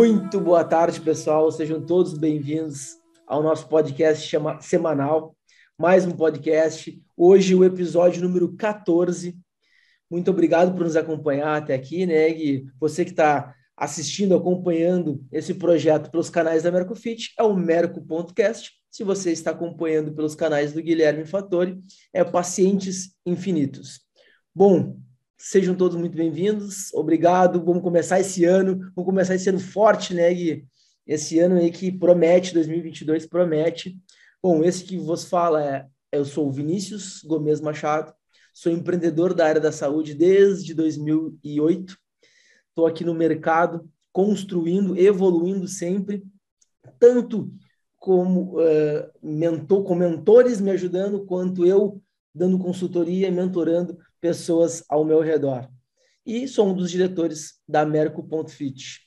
Muito boa tarde, pessoal. Sejam todos bem-vindos ao nosso podcast chama, semanal. Mais um podcast. Hoje, o episódio número 14. Muito obrigado por nos acompanhar até aqui, né, Gui? Você que está assistindo, acompanhando esse projeto pelos canais da Mercofit, é o Merco.cast. Se você está acompanhando pelos canais do Guilherme Fattori, é Pacientes Infinitos. Bom, Sejam todos muito bem-vindos. Obrigado. Vamos começar esse ano. Vamos começar esse ano forte, né, Gui? Esse ano aí que promete, 2022 promete. Bom, esse que vos fala é eu sou o Vinícius Gomes Machado, sou empreendedor da área da saúde desde 2008. Estou aqui no mercado construindo, evoluindo sempre, tanto como uh, mentor, com mentores me ajudando, quanto eu dando consultoria, mentorando pessoas ao meu redor. E sou um dos diretores da Merco.fit.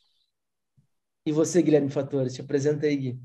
E você, Guilherme Fatores, se apresenta aí, Gui.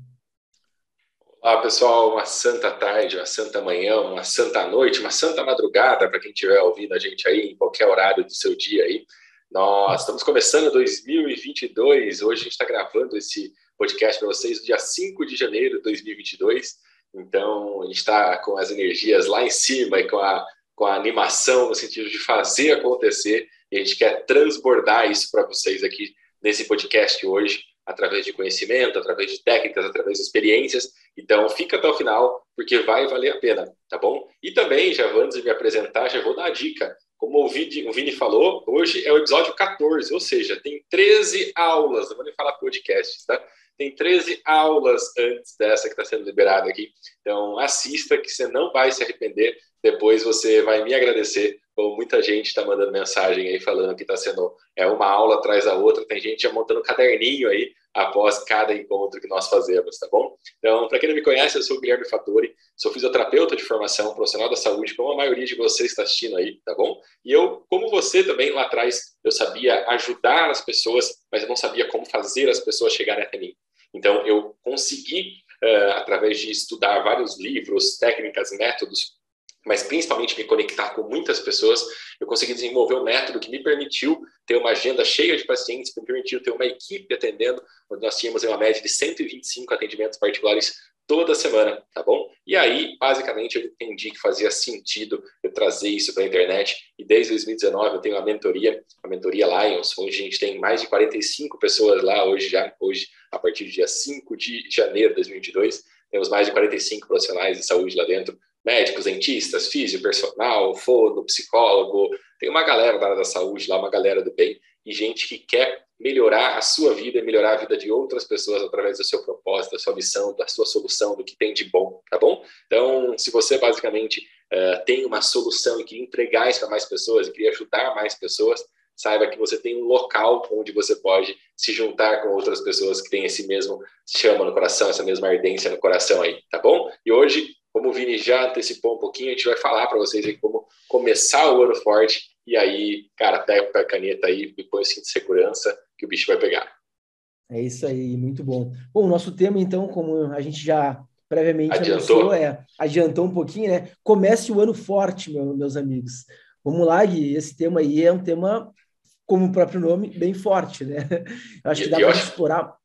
Olá, pessoal. Uma santa tarde, uma santa manhã, uma santa noite, uma santa madrugada para quem estiver ouvindo a gente aí em qualquer horário do seu dia aí. Nós estamos começando 2022. Hoje a gente está gravando esse podcast para vocês no dia 5 de janeiro de 2022. Então, a gente está com as energias lá em cima e com a com a animação no sentido de fazer acontecer e a gente quer transbordar isso para vocês aqui nesse podcast hoje, através de conhecimento, através de técnicas, através de experiências. Então, fica até o final, porque vai valer a pena, tá bom? E também, já antes de me apresentar, já vou dar a dica. Como o Vini, o Vini falou, hoje é o episódio 14, ou seja, tem 13 aulas, não vou nem falar podcast, tá? Tem 13 aulas antes dessa que está sendo liberada aqui. Então, assista, que você não vai se arrepender depois você vai me agradecer. Como muita gente está mandando mensagem aí falando que está sendo é uma aula atrás da outra. Tem gente já montando caderninho aí após cada encontro que nós fazemos, tá bom? Então, para quem não me conhece, eu sou o Guilherme Fattori, sou fisioterapeuta de formação, profissional da saúde, como a maioria de vocês está assistindo aí, tá bom? E eu, como você também lá atrás, eu sabia ajudar as pessoas, mas eu não sabia como fazer as pessoas chegarem até mim. Então, eu consegui, uh, através de estudar vários livros, técnicas, métodos, mas principalmente me conectar com muitas pessoas, eu consegui desenvolver um método que me permitiu ter uma agenda cheia de pacientes, me permitiu ter uma equipe atendendo, onde nós tínhamos uma média de 125 atendimentos particulares toda semana, tá bom? E aí, basicamente, eu entendi que fazia sentido eu trazer isso para a internet. E desde 2019 eu tenho a mentoria, a mentoria Lions, onde a gente tem mais de 45 pessoas lá hoje já, hoje, a partir do dia 5 de janeiro de 2022, temos mais de 45 profissionais de saúde lá dentro, médicos, dentistas, físio, personal, fono, psicólogo, tem uma galera da área da saúde lá, uma galera do bem, e gente que quer melhorar a sua vida e melhorar a vida de outras pessoas através do seu propósito, da sua missão, da sua solução, do que tem de bom, tá bom? Então, se você basicamente uh, tem uma solução e quer entregar isso para mais pessoas e queria ajudar mais pessoas, saiba que você tem um local onde você pode se juntar com outras pessoas que têm esse mesmo chama no coração, essa mesma ardência no coração aí, tá bom? E hoje como o Vini já antecipou um pouquinho, a gente vai falar para vocês aí como começar o ano forte. E aí, cara, pega a caneta aí põe o cinto de segurança que o bicho vai pegar. É isso aí, muito bom. Bom, o nosso tema, então, como a gente já previamente adiantou, anunciou, é, adiantou um pouquinho, né? Comece o ano forte, meu, meus amigos. Vamos lá, Gui, esse tema aí é um tema, como o próprio nome, bem forte, né? Eu acho que dá para explorar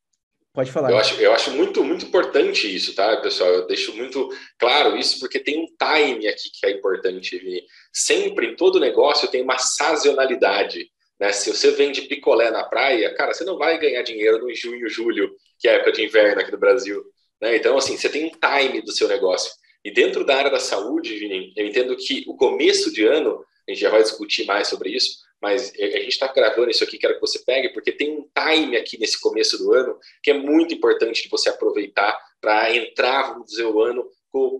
Pode falar. Eu acho, eu acho muito, muito importante isso, tá, pessoal? Eu deixo muito claro isso, porque tem um time aqui que é importante. Sempre, em todo negócio, tem uma sazonalidade. Né? Se você vende picolé na praia, cara, você não vai ganhar dinheiro no junho, julho, que é época de inverno aqui no Brasil. Né? Então, assim, você tem um time do seu negócio. E dentro da área da saúde, Vini, eu entendo que o começo de ano, a gente já vai discutir mais sobre isso, mas a gente está gravando isso aqui, quero que você pegue, porque tem um time aqui nesse começo do ano que é muito importante de você aproveitar para entrar, vamos dizer, o ano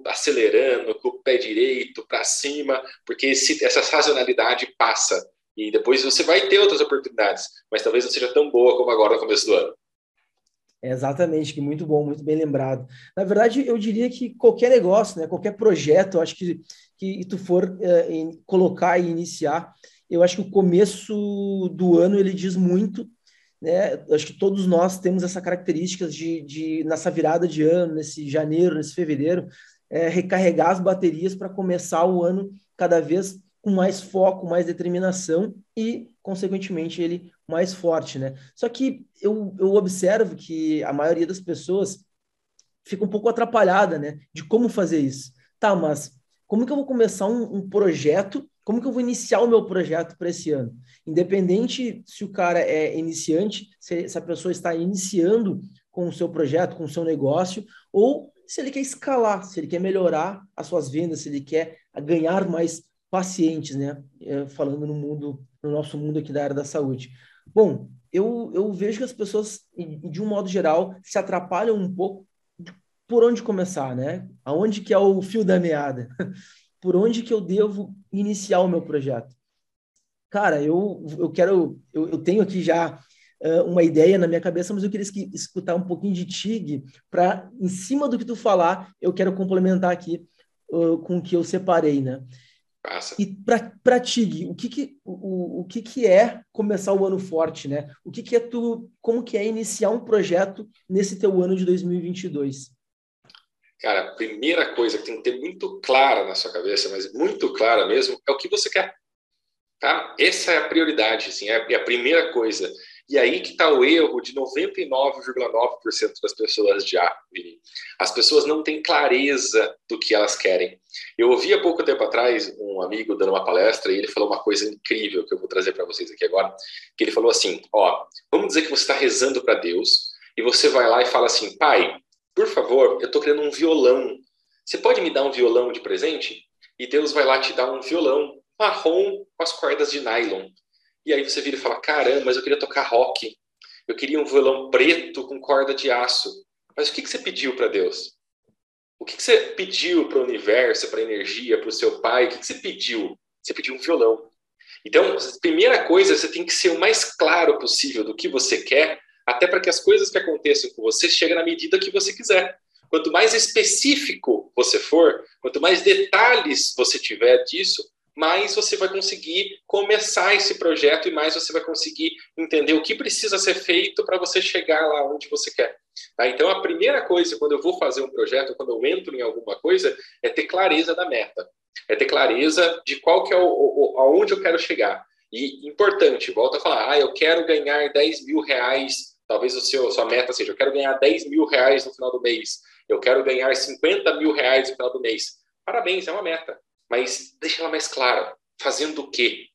acelerando, com o pé direito para cima, porque esse, essa sazonalidade passa e depois você vai ter outras oportunidades, mas talvez não seja tão boa como agora no começo do ano. É exatamente, que muito bom, muito bem lembrado. Na verdade, eu diria que qualquer negócio, né, qualquer projeto, acho que que tu for é, colocar e iniciar, eu acho que o começo do ano ele diz muito, né? Acho que todos nós temos essa característica de, de nessa virada de ano, nesse janeiro, nesse fevereiro, é, recarregar as baterias para começar o ano cada vez com mais foco, mais determinação e, consequentemente, ele mais forte, né? Só que eu, eu observo que a maioria das pessoas fica um pouco atrapalhada, né? De como fazer isso. Tá, mas como que eu vou começar um, um projeto? Como que eu vou iniciar o meu projeto para esse ano? Independente se o cara é iniciante, se, se a pessoa está iniciando com o seu projeto, com o seu negócio, ou se ele quer escalar, se ele quer melhorar as suas vendas, se ele quer ganhar mais pacientes, né? É, falando no mundo, no nosso mundo aqui da área da saúde. Bom, eu, eu vejo que as pessoas, de um modo geral, se atrapalham um pouco por onde começar, né? Aonde que é o fio da meada? por onde que eu devo iniciar o meu projeto? Cara, eu, eu quero, eu, eu tenho aqui já uh, uma ideia na minha cabeça, mas eu queria escutar um pouquinho de Tig para, em cima do que tu falar, eu quero complementar aqui uh, com o que eu separei, né? Passa. E para ti, o que que, o, o que que é começar o ano forte, né? O que que é tu, como que é iniciar um projeto nesse teu ano de 2022? Cara, a primeira coisa que tem que ter muito clara na sua cabeça, mas muito clara mesmo, é o que você quer. Tá? Essa é a prioridade, assim, é a primeira coisa. E aí que está o erro de 99,9% das pessoas já, Vini. As pessoas não têm clareza do que elas querem. Eu ouvi há pouco tempo atrás um amigo dando uma palestra e ele falou uma coisa incrível que eu vou trazer para vocês aqui agora. Que ele falou assim: ó, vamos dizer que você está rezando para Deus e você vai lá e fala assim, pai, por favor, eu estou querendo um violão. Você pode me dar um violão de presente? E Deus vai lá te dar um violão marrom com as cordas de nylon. E aí você vira e fala: caramba, mas eu queria tocar rock. Eu queria um violão preto com corda de aço. Mas o que, que você pediu para Deus? O que, que você pediu para o universo, para a energia, para o seu pai? O que, que você pediu? Você pediu um violão. Então, primeira coisa, você tem que ser o mais claro possível do que você quer, até para que as coisas que aconteçam com você cheguem na medida que você quiser. Quanto mais específico você for, quanto mais detalhes você tiver disso, mais você vai conseguir começar esse projeto e mais você vai conseguir entender o que precisa ser feito para você chegar lá onde você quer. Tá? Então, a primeira coisa, quando eu vou fazer um projeto, quando eu entro em alguma coisa, é ter clareza da meta. É ter clareza de qual que é o, o aonde eu quero chegar. E importante, volta a falar, ah, eu quero ganhar 10 mil reais, talvez o seu, sua meta seja, eu quero ganhar 10 mil reais no final do mês, eu quero ganhar 50 mil reais no final do mês. Parabéns, é uma meta mas deixa ela mais clara. Fazendo o quê?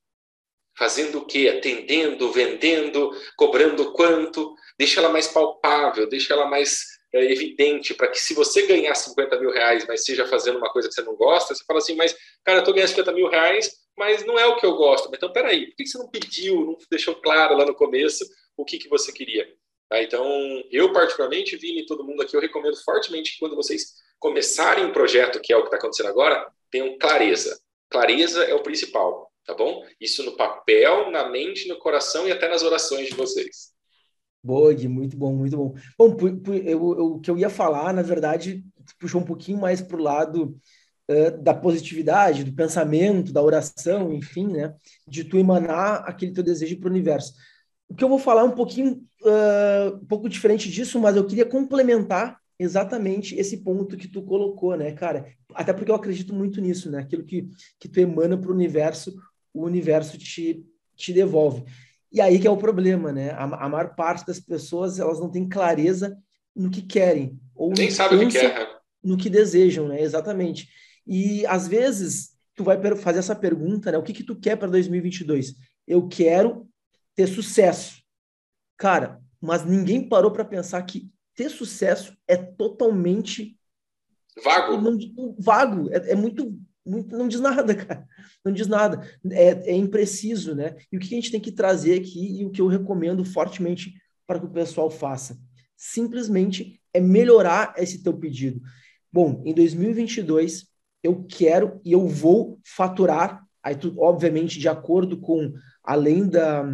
Fazendo o quê? Atendendo, vendendo, cobrando quanto? Deixa ela mais palpável, deixa ela mais é, evidente, para que se você ganhar 50 mil reais, mas seja fazendo uma coisa que você não gosta, você fala assim, mas, cara, eu estou ganhando 50 mil reais, mas não é o que eu gosto. Então, peraí, por que você não pediu, não deixou claro lá no começo o que, que você queria? Tá? Então, eu particularmente, Vini e todo mundo aqui, eu recomendo fortemente que quando vocês começarem um projeto, que é o que está acontecendo agora, tenham clareza. Clareza é o principal, tá bom? Isso no papel, na mente, no coração e até nas orações de vocês. Boa, Gui, muito bom, muito bom. Bom, o que eu ia falar, na verdade, puxou um pouquinho mais para o lado uh, da positividade, do pensamento, da oração, enfim, né? De tu emanar aquele teu desejo para o universo. O que eu vou falar é um pouquinho, uh, um pouco diferente disso, mas eu queria complementar exatamente esse ponto que tu colocou, né, cara? Até porque eu acredito muito nisso, né? Aquilo que, que tu emana para o universo, o universo te, te devolve. E aí que é o problema, né? A, a maior parte das pessoas, elas não têm clareza no que querem. Ou Nem sabe o que quer. Né? No que desejam, né? Exatamente. E, às vezes, tu vai fazer essa pergunta, né? O que que tu quer para 2022? Eu quero ter sucesso. Cara, mas ninguém parou para pensar que ter sucesso é totalmente vago. Não, vago, é, é, muito, muito, não diz nada, cara. Não diz nada. É, é impreciso, né? E o que a gente tem que trazer aqui e o que eu recomendo fortemente para que o pessoal faça, simplesmente é melhorar esse teu pedido. Bom, em 2022 eu quero e eu vou faturar, aí tu, obviamente de acordo com além da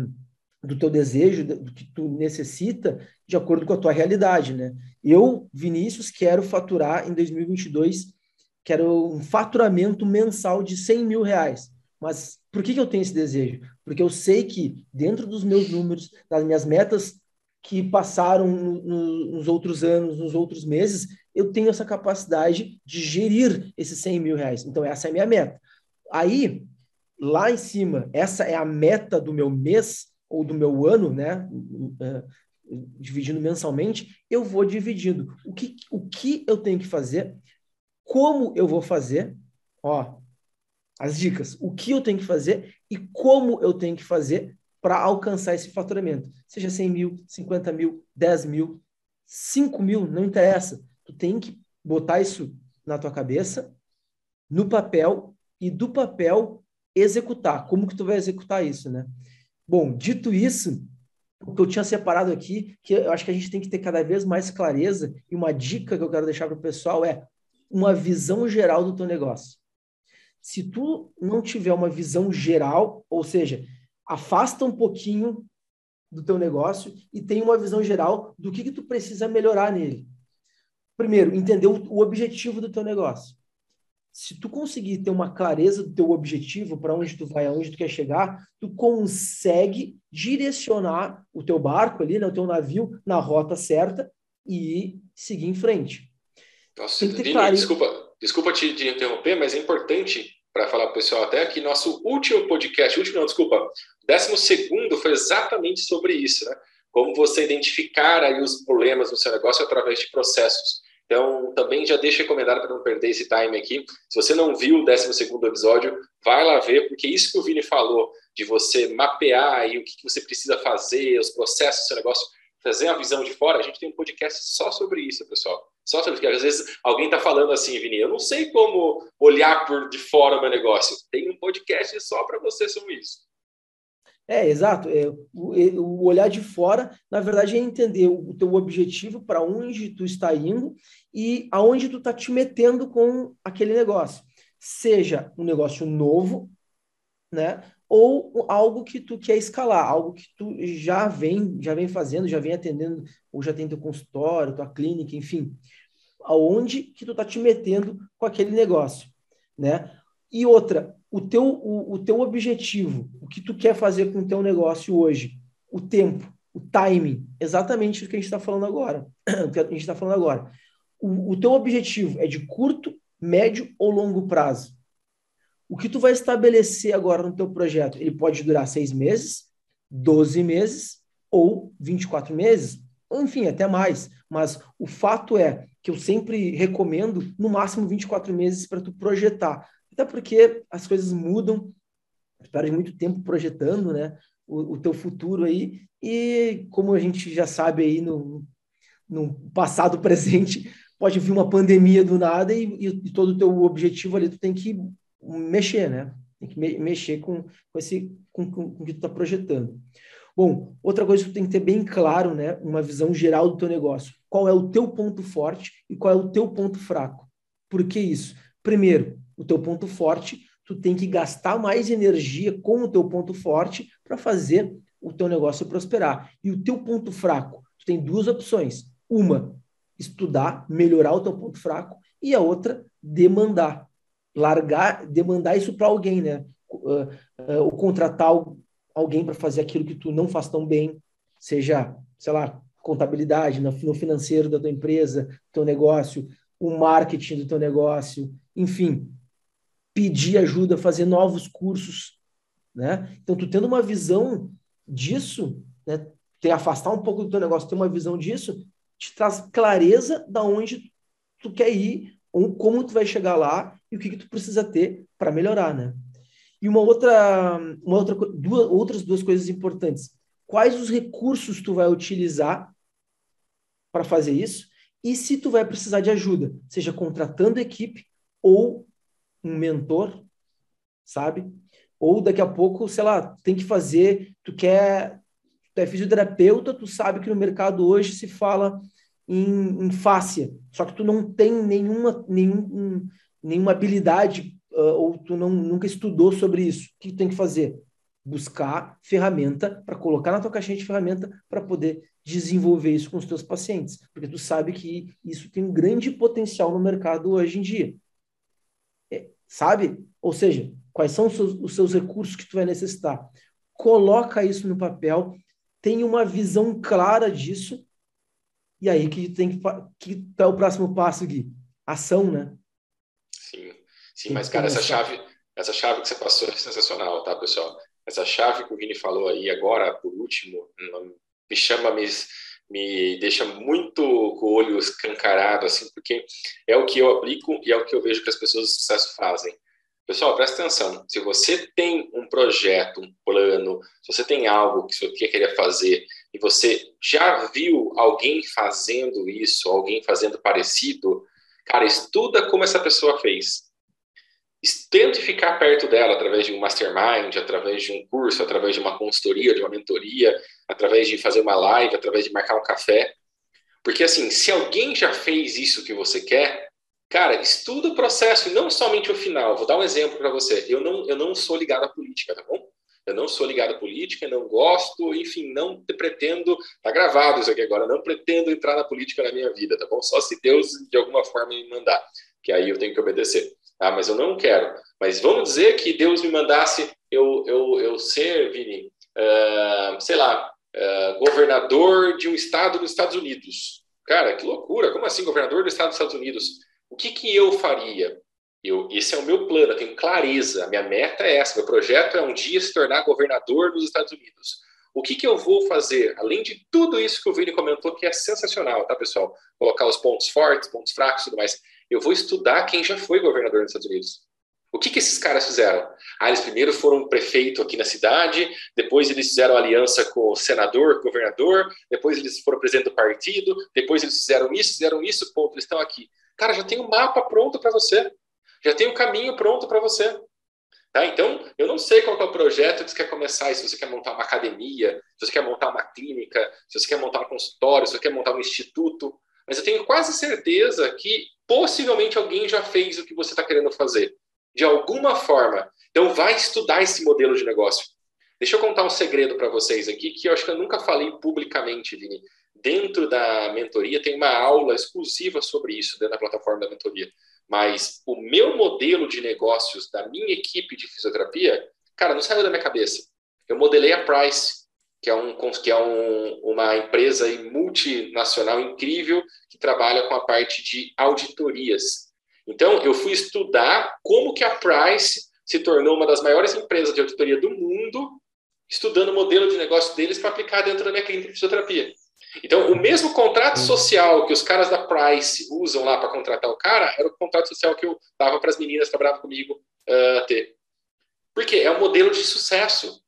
do teu desejo, do que tu necessita, de acordo com a tua realidade, né? Eu, Vinícius, quero faturar em 2022, quero um faturamento mensal de 100 mil reais. Mas por que, que eu tenho esse desejo? Porque eu sei que dentro dos meus números, das minhas metas que passaram no, no, nos outros anos, nos outros meses, eu tenho essa capacidade de gerir esses 100 mil reais. Então, essa é a minha meta. Aí, lá em cima, essa é a meta do meu mês, ou do meu ano, né? Dividindo mensalmente, eu vou dividindo. O que, o que eu tenho que fazer, como eu vou fazer, ó, as dicas, o que eu tenho que fazer e como eu tenho que fazer para alcançar esse faturamento. Seja 100 mil, 50 mil, 10 mil, 5 mil, não interessa. Tu tem que botar isso na tua cabeça, no papel e do papel executar. Como que tu vai executar isso, né? Bom, dito isso, o que eu tinha separado aqui, que eu acho que a gente tem que ter cada vez mais clareza, e uma dica que eu quero deixar para o pessoal é uma visão geral do teu negócio. Se tu não tiver uma visão geral, ou seja, afasta um pouquinho do teu negócio e tem uma visão geral do que, que tu precisa melhorar nele. Primeiro, entender o, objetivo do teu negócio se tu conseguir ter uma clareza do teu objetivo, para onde tu vai, aonde tu quer chegar, tu consegue direcionar o teu barco ali, né, o teu navio na rota certa e seguir em frente. Nossa, Vini, desculpa, desculpa te, te, interromper, mas é importante para falar para o pessoal até que nosso último podcast, último não, desculpa, décimo segundo foi exatamente sobre isso, né? Como você identificar aí os problemas no seu negócio através de processos. Então, também já deixo recomendado para não perder esse time aqui. Se você não viu o 12 episódio, vai lá ver, porque isso que o Vini falou, de você mapear aí o que, você precisa fazer, os processos do seu negócio, trazer a visão de fora, a gente tem um podcast só sobre isso, pessoal. Só sobre que às vezes alguém está falando assim, Vini, eu não sei como olhar por de fora o meu negócio. Tem um podcast só para você sobre isso. É, exato. É, o, o, olhar de fora, na verdade, é entender o, teu objetivo, para onde tu está indo e aonde tu está te metendo com aquele negócio. Seja um negócio novo, né? Ou algo que tu quer escalar, algo que tu já vem, já vem fazendo, já vem atendendo, ou já tem teu consultório, tua clínica, enfim. Aonde que tu está te metendo com aquele negócio, né? E outra, o teu, o, o teu objetivo, o que tu quer fazer com o teu negócio hoje, o tempo, o timing, exatamente o que a gente está falando agora. o que a gente está falando agora. O, o teu objetivo é de curto, médio ou longo prazo? O que tu vai estabelecer agora no teu projeto? Ele pode durar seis meses, 12 meses ou 24 meses, enfim, até mais. Mas o fato é que eu sempre recomendo no máximo 24 meses para tu projetar. Até porque as coisas mudam, tu perde muito tempo projetando, né? O, o, teu futuro aí, e como a gente já sabe aí no, no passado presente, pode vir uma pandemia do nada e, e, todo o teu objetivo ali tu tem que mexer, né? Tem que me, mexer com, com esse com, com, com o que tu está projetando. Bom, outra coisa que tu tem que ter bem claro, né? Uma visão geral do teu negócio. Qual é o teu ponto forte e qual é o teu ponto fraco? Por que isso? Primeiro, o teu ponto forte, tu tem que gastar mais energia com o teu ponto forte para fazer o teu negócio prosperar. E o teu ponto fraco, tu tem duas opções. Uma, estudar, melhorar o teu ponto fraco, e a outra, demandar. Largar, demandar isso para alguém, né? Uh, uh, ou contratar alguém para fazer aquilo que tu não faz tão bem, seja, sei lá, contabilidade, no, financeiro da tua empresa, teu negócio, o marketing do teu negócio, enfim, pedir ajuda, fazer novos cursos, né? Então, tu tendo uma visão disso, né? Te afastar um pouco do teu negócio, ter uma visão disso, te traz clareza da onde tu quer ir, ou como tu vai chegar lá e o que, que tu precisa ter para melhorar, né? E uma outra, uma outra duas, outras duas coisas importantes. Quais os recursos tu vai utilizar para fazer isso? E se tu vai precisar de ajuda, seja contratando equipe ou um mentor, sabe? Ou daqui a pouco, sei lá, tem que fazer, tu quer, tu é fisioterapeuta, tu sabe que no mercado hoje se fala em, em fáscia, só que tu não tem nenhuma, nenhum, nenhuma habilidade uh, ou tu não, nunca estudou sobre isso. O que tu tem que fazer? Buscar ferramenta para colocar na tua caixinha de ferramenta para poder desenvolver isso com os teus pacientes, porque tu sabe que isso tem um grande potencial no mercado hoje em dia sabe? Ou seja, quais são os seus, os seus recursos que tu vai necessitar. Coloca isso no papel, tenha uma visão clara disso, e aí que tem que, que é o próximo passo, Gui? Ação, né? Sim, sim, mas cara, essa chave, essa chave que você passou é sensacional, tá, pessoal? essa chave que o Vini falou aí agora, por último, me chama, me, me deixa muito com o olho escancarado, assim, porque é o que eu aplico e é o que eu vejo que as pessoas de sucesso fazem. Pessoal, presta atenção. Se você tem um projeto, um plano, se você tem algo que você querer fazer e você já viu alguém fazendo isso, alguém fazendo parecido, cara, estuda como essa pessoa fez. Tente ficar perto dela através de um mastermind, através de um curso, através de uma consultoria, de uma mentoria, através de fazer uma live, através de marcar um café. Porque, assim, se alguém já fez isso que você quer, Cara, estuda o processo e não somente o final. Vou dar um exemplo para você. Eu não, eu não sou ligado à política, tá bom? Eu não sou ligado à política, não gosto, enfim, não pretendo. Tá gravado isso aqui agora. Não pretendo entrar na política na minha vida, tá bom? Só se Deus de alguma forma me mandar, que aí eu tenho que obedecer. Ah, mas eu não quero. Mas vamos dizer que Deus me mandasse eu, eu, eu ser, Vini, uh, sei lá, uh, governador de um estado nos Estados Unidos. Cara, que loucura! Como assim, governador do estado dos Estados Unidos? O que, que eu faria? Eu, esse é o meu plano, eu tenho clareza, a minha meta é essa, meu projeto é um dia se tornar governador dos Estados Unidos. O que, que eu vou fazer, além de tudo isso que o Vini comentou, que é sensacional, tá, pessoal? Colocar os pontos fortes, pontos fracos e tudo mais. Eu vou estudar quem já foi governador dos Estados Unidos. O que, que esses caras fizeram? Ah, eles primeiro foram prefeito aqui na cidade, depois eles fizeram aliança com o senador, governador, depois eles foram presidente do partido, depois eles fizeram isso, fizeram isso, ponto, eles estão aqui. Cara, já tem o um mapa pronto para você. Já tem o um caminho pronto para você. Tá? Então, eu não sei qual é o projeto que você quer começar, se você quer montar uma academia, se você quer montar uma clínica, se você quer montar um consultório, se você quer montar um instituto, mas eu tenho quase certeza que possivelmente alguém já fez o que você está querendo fazer, de alguma forma. Então, vai estudar esse modelo de negócio. Deixa eu contar um segredo para vocês aqui, que eu acho que eu nunca falei publicamente, Vini dentro da mentoria tem uma aula exclusiva sobre isso dentro da plataforma da mentoria. Mas o meu modelo de negócios da minha equipe de fisioterapia, cara, não saiu da minha cabeça. Eu modelei a Price, que é, um, que é um, uma empresa multinacional incrível que trabalha com a parte de auditorias. Então, eu fui estudar como que a Price se tornou uma das maiores empresas de auditoria do mundo, estudando o modelo de negócio deles para aplicar dentro da minha clínica de fisioterapia. Então, o mesmo contrato social que os caras da Price usam lá para contratar o cara era o contrato social que eu dava para as meninas que trabalhavam comigo uh, ter. Por quê? É um modelo de sucesso.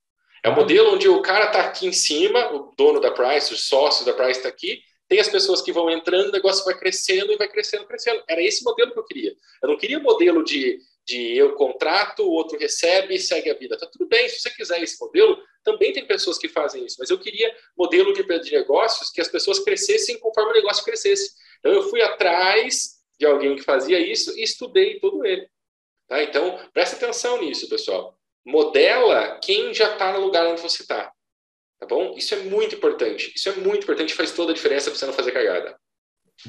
É um modelo onde o cara está aqui em cima, o dono da Price, o sócio da Price está aqui, tem as pessoas que vão entrando, o negócio vai crescendo e vai crescendo, crescendo. Era esse modelo que eu queria. Eu não queria modelo de, de eu contrato, o outro recebe e segue a vida. Tá tudo bem, se você quiser esse modelo, também tem pessoas que fazem isso, mas eu queria modelo de, de negócios que as pessoas crescessem conforme o negócio crescesse. Então eu fui atrás de alguém que fazia isso e estudei todo ele. Tá? Então, presta atenção nisso, pessoal. Modela quem já está no lugar onde você está. Tá bom? Isso é muito importante. Isso é muito importante, faz toda a diferença para você não fazer cagada.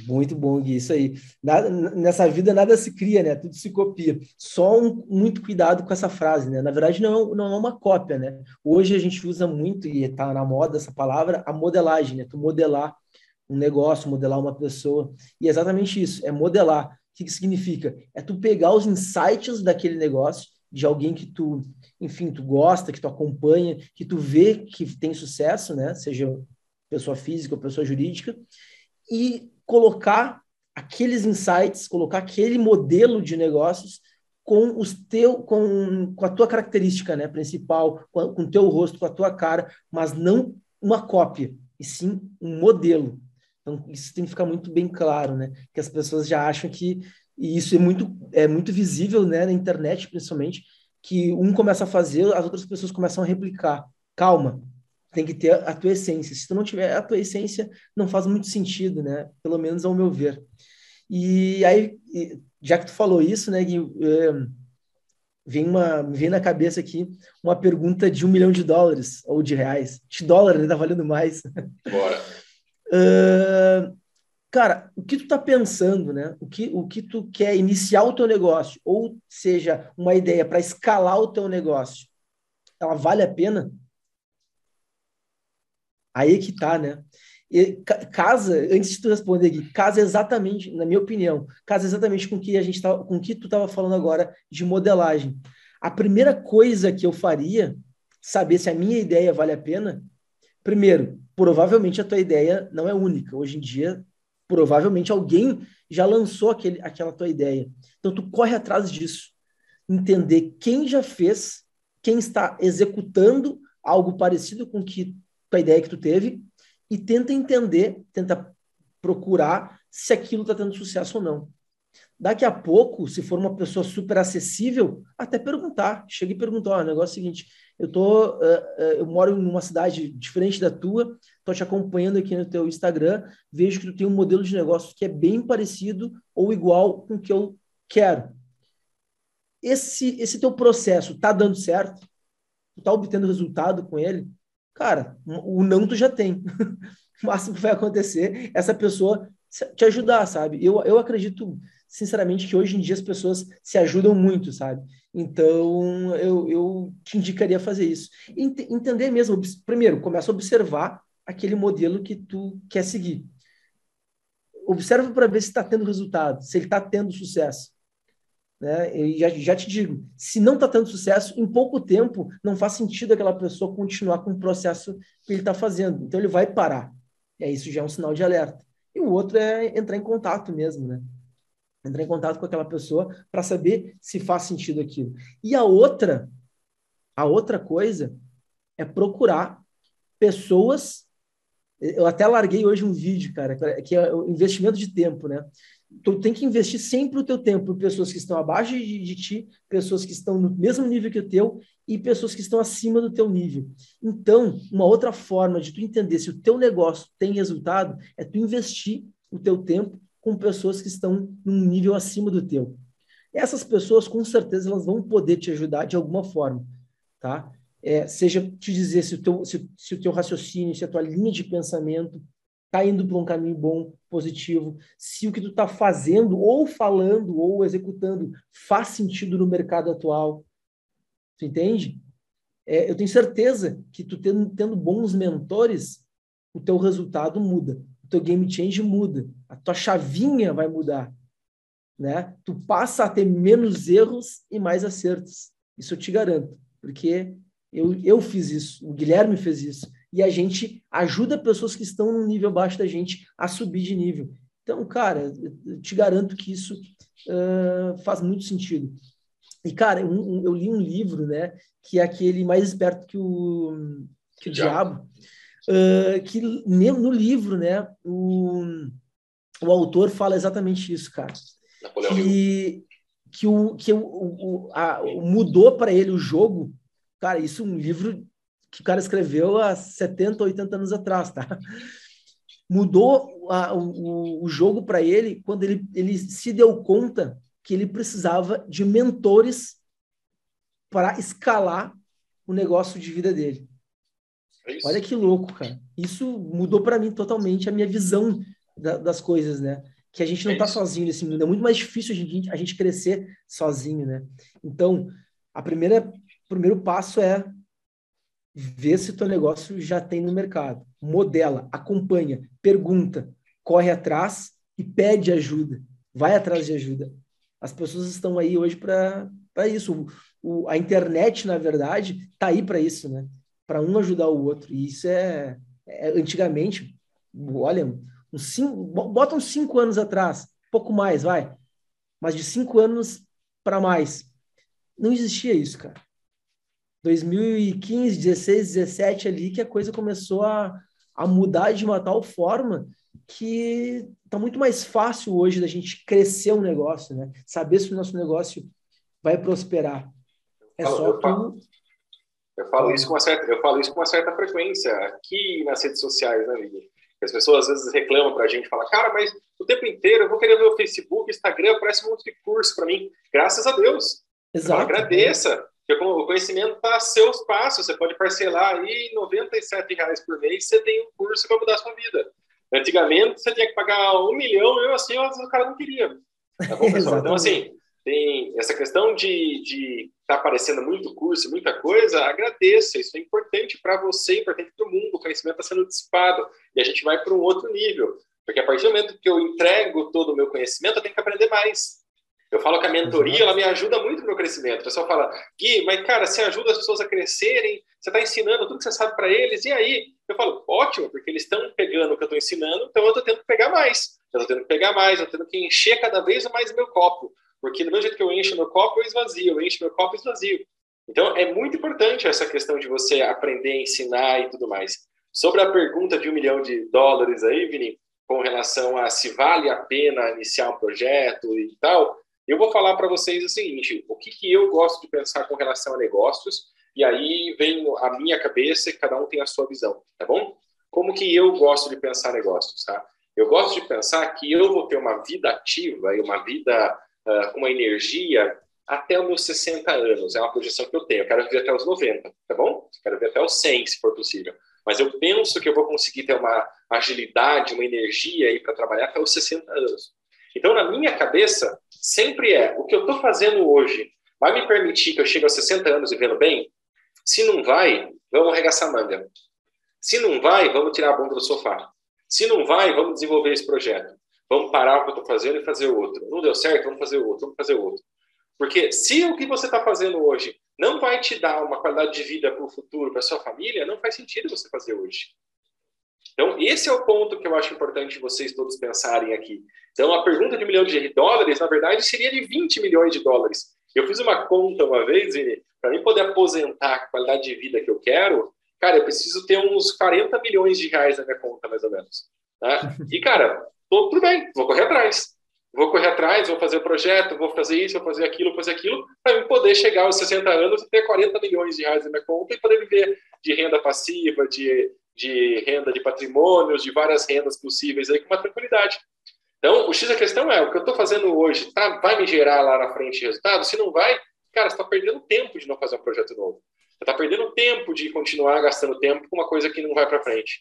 Muito bom, Gui, isso aí. Nada, nessa vida nada se cria, né? Tudo se copia. Só um, muito cuidado com essa frase, né? Na verdade, não, não é uma cópia, né? Hoje a gente usa muito, e está na moda essa palavra, a modelagem, né? Tu modelar um negócio, modelar uma pessoa. E é exatamente isso, é modelar. O que, que significa? É tu pegar os insights daquele negócio, de alguém que tu, enfim, tu gosta, que tu acompanha, que tu vê que tem sucesso, né? Seja pessoa física ou pessoa jurídica, e colocar aqueles insights, colocar aquele modelo de negócios com os teu com, com a tua característica, né, principal, com, o teu rosto, com a tua cara, mas não uma cópia, e sim um modelo. Então isso tem que ficar muito bem claro, né, que as pessoas já acham que e isso é muito é muito visível, né, na internet principalmente, que um começa a fazer, as outras pessoas começam a replicar. Calma, tem que ter a tua essência. Se tu não tiver a tua essência, não faz muito sentido, né? Pelo menos ao meu ver. E aí, já que tu falou isso, né, Gui, é, vem uma, vem na cabeça aqui uma pergunta de um milhão de dólares ou de reais. De dólar, né? Tá valendo mais. Bora. uh, cara, o que tu tá pensando, né? O que, o que tu quer iniciar o teu negócio, ou seja, uma ideia para escalar o teu negócio, ela vale a pena? Aí é que tá, né? E casa, antes de tu responder aqui, casa exatamente, na minha opinião, casa exatamente com que a gente tá, com que tu estava falando agora de modelagem. A primeira coisa que eu faria saber se a minha ideia vale a pena, primeiro, provavelmente a tua ideia não é única. Hoje em dia, provavelmente alguém já lançou aquele, aquela tua ideia. Então, tu corre atrás disso. Entender quem já fez, quem está executando algo parecido com, que, a ideia que tu teve e tenta entender, tenta procurar se aquilo está tendo sucesso ou não. Daqui a pouco, se for uma pessoa super acessível, até perguntar. Chega e pergunta, ó, o negócio é o seguinte, eu tô, uh, uh, eu moro numa cidade diferente da tua, tô te acompanhando aqui no teu Instagram, vejo que tu tem um modelo de negócio que é bem parecido ou igual com o que eu quero. Esse, esse teu processo tá dando certo? Tu tá obtendo resultado com ele? Cara, o não tu já tem. o máximo que vai acontecer é essa pessoa te ajudar, sabe? Eu, eu acredito, sinceramente, que hoje em dia as pessoas se ajudam muito, sabe? Então, eu, eu te indicaria fazer isso. Ent entender mesmo, primeiro, começa a observar aquele modelo que tu quer seguir. Observa para ver se está tendo resultado, se ele está tendo sucesso. Né? Já, já te digo, se não está tendo sucesso, em pouco tempo não faz sentido aquela pessoa continuar com o processo que ele está fazendo. Então ele vai parar. E aí isso já é um sinal de alerta. E o outro é entrar em contato mesmo, né? Entrar em contato com aquela pessoa para saber se faz sentido aquilo. E a outra, a outra coisa é procurar pessoas. Eu até larguei hoje um vídeo, cara, que é o investimento de tempo, né? tu tem que investir sempre o teu tempo em pessoas que estão abaixo de, de, ti, pessoas que estão no mesmo nível que o teu e pessoas que estão acima do teu nível. Então, uma outra forma de tu entender se o teu negócio tem resultado é tu investir o teu tempo com pessoas que estão num nível acima do teu. Essas pessoas, com certeza, elas vão poder te ajudar de alguma forma, tá? É, seja te dizer se o, teu, se, se o teu raciocínio, se a tua linha de pensamento está indo para um caminho bom, positivo, se o que tu está fazendo, ou falando, ou executando, faz sentido no mercado atual. Tu entende? É, eu tenho certeza que tu tendo, tendo bons mentores, o teu resultado muda, o teu game change muda, a tua chavinha vai mudar. Né? Tu passa a ter menos erros e mais acertos. Isso eu te garanto, porque eu, eu fiz isso, o Guilherme fez isso e a gente ajuda pessoas que estão no nível abaixo da gente a subir de nível. Então, cara, eu te garanto que isso uh, faz muito sentido. E, cara, um, um, eu li um livro, né, que é aquele mais esperto que o, que o diabo, uh, que no livro, né, o, o autor fala exatamente isso, cara. Napoleão que, que, o, que o, o, a, mudou para ele o jogo, cara, isso é um livro que o cara escreveu há 70, 80 anos atrás, tá? Mudou a, o, o jogo para ele quando ele, ele se deu conta que ele precisava de mentores para escalar o negócio de vida dele. É Olha que louco, cara. Isso mudou para mim totalmente a minha visão da, das coisas, né? Que a gente não está é sozinho nesse mundo. É muito mais difícil a gente, a gente crescer sozinho, né? Então, a primeira primeiro passo é vê se o teu negócio já tem no mercado. Modela, acompanha, pergunta, corre atrás e pede ajuda. Vai atrás de ajuda. As pessoas estão aí hoje para isso. O, o, a internet, na verdade, está aí para isso, né? Para um ajudar o outro. E isso é, é antigamente, olha, uns cinco, bota uns cinco anos atrás, pouco mais, vai. Mas de cinco anos para mais. Não existia isso, cara. 2015, 16, 17 ali que a coisa começou a, a mudar de uma tal forma que está muito mais fácil hoje da gente crescer um negócio, né? Saber se o nosso negócio vai prosperar. É eu só eu falo, eu falo isso com uma certa, eu falo isso com uma certa frequência aqui nas redes sociais, né, Vivi? As pessoas às vezes reclamam para a gente, falam, cara, mas o tempo inteiro eu vou querer ver o Facebook, Instagram, parece um monte de curso para mim. Graças a Deus. Exato. agradeça. Porque o conhecimento está a seus passos. Você pode parcelar aí R$ reais por mês você tem um curso para mudar a sua vida. Antigamente, você tinha que pagar um milhão, eu assim, o cara não queria. Tá bom, pessoal? então, assim, tem essa questão de estar tá aparecendo muito curso, muita coisa, agradeça. Isso é importante para você, importante para o mundo. O conhecimento está sendo dissipado e a gente vai para um outro nível. Porque a partir do momento que eu entrego todo o meu conhecimento, eu tenho que aprender mais. Eu falo que a mentoria, ela me ajuda muito no meu crescimento. O pessoal fala, Gui, mas cara, você ajuda as pessoas a crescerem, você está ensinando tudo que você sabe para eles, e aí? Eu falo, ótimo, porque eles estão pegando o que eu estou ensinando, então eu estou tendo que pegar mais. Eu estou tendo que pegar mais, eu estou tendo que encher cada vez mais o meu copo. Porque do mesmo jeito que eu encho meu copo, eu esvazio, eu encho meu copo, eu esvazio. Então, é muito importante essa questão de você aprender, ensinar e tudo mais. Sobre a pergunta de um milhão de dólares aí, Vini, com relação a se vale a pena iniciar um projeto e tal, eu vou falar para vocês o seguinte: o que, que eu gosto de pensar com relação a negócios, e aí vem a minha cabeça e cada um tem a sua visão, tá bom? Como que eu gosto de pensar negócios, tá? Eu gosto de pensar que eu vou ter uma vida ativa e uma vida com uma energia até os meus 60 anos. É uma projeção que eu tenho. Eu quero viver até os 90, tá bom? Eu quero viver até os 100, se for possível. Mas eu penso que eu vou conseguir ter uma agilidade, uma energia aí para trabalhar até os 60 anos. Então, na minha cabeça, sempre é o que eu estou fazendo hoje vai me permitir que eu chegue aos 60 anos vivendo bem? Se não vai, vamos arregaçar a manga. Se não vai, vamos tirar a bunda do sofá. Se não vai, vamos desenvolver esse projeto. Vamos parar o que eu estou fazendo e fazer outro. Não deu certo, vamos fazer outro, vamos fazer outro. Porque se o que você está fazendo hoje não vai te dar uma qualidade de vida para o futuro, para sua família, não faz sentido você fazer hoje. Então, esse é o ponto que eu acho importante vocês todos pensarem aqui. Então, a pergunta de um milhão de dólares, na verdade, seria de 20 milhões de dólares. Eu fiz uma conta uma vez, e para mim poder aposentar a qualidade de vida que eu quero, cara, eu preciso ter uns 40 milhões de reais na minha conta, mais ou menos. Tá? E, cara, tudo bem, vou correr atrás. Vou correr atrás, vou fazer o projeto, vou fazer isso, vou fazer aquilo, vou fazer aquilo, para poder chegar aos 60 anos e ter 40 milhões de reais na minha conta e poder viver de renda passiva, de de renda de patrimônios, de várias rendas possíveis aí com uma tranquilidade. Então, o X da questão é, o que eu estou fazendo hoje tá, vai me gerar lá na frente resultado? Se não vai, cara, você está perdendo tempo de não fazer um projeto novo. Você está perdendo tempo de continuar gastando tempo com uma coisa que não vai para frente.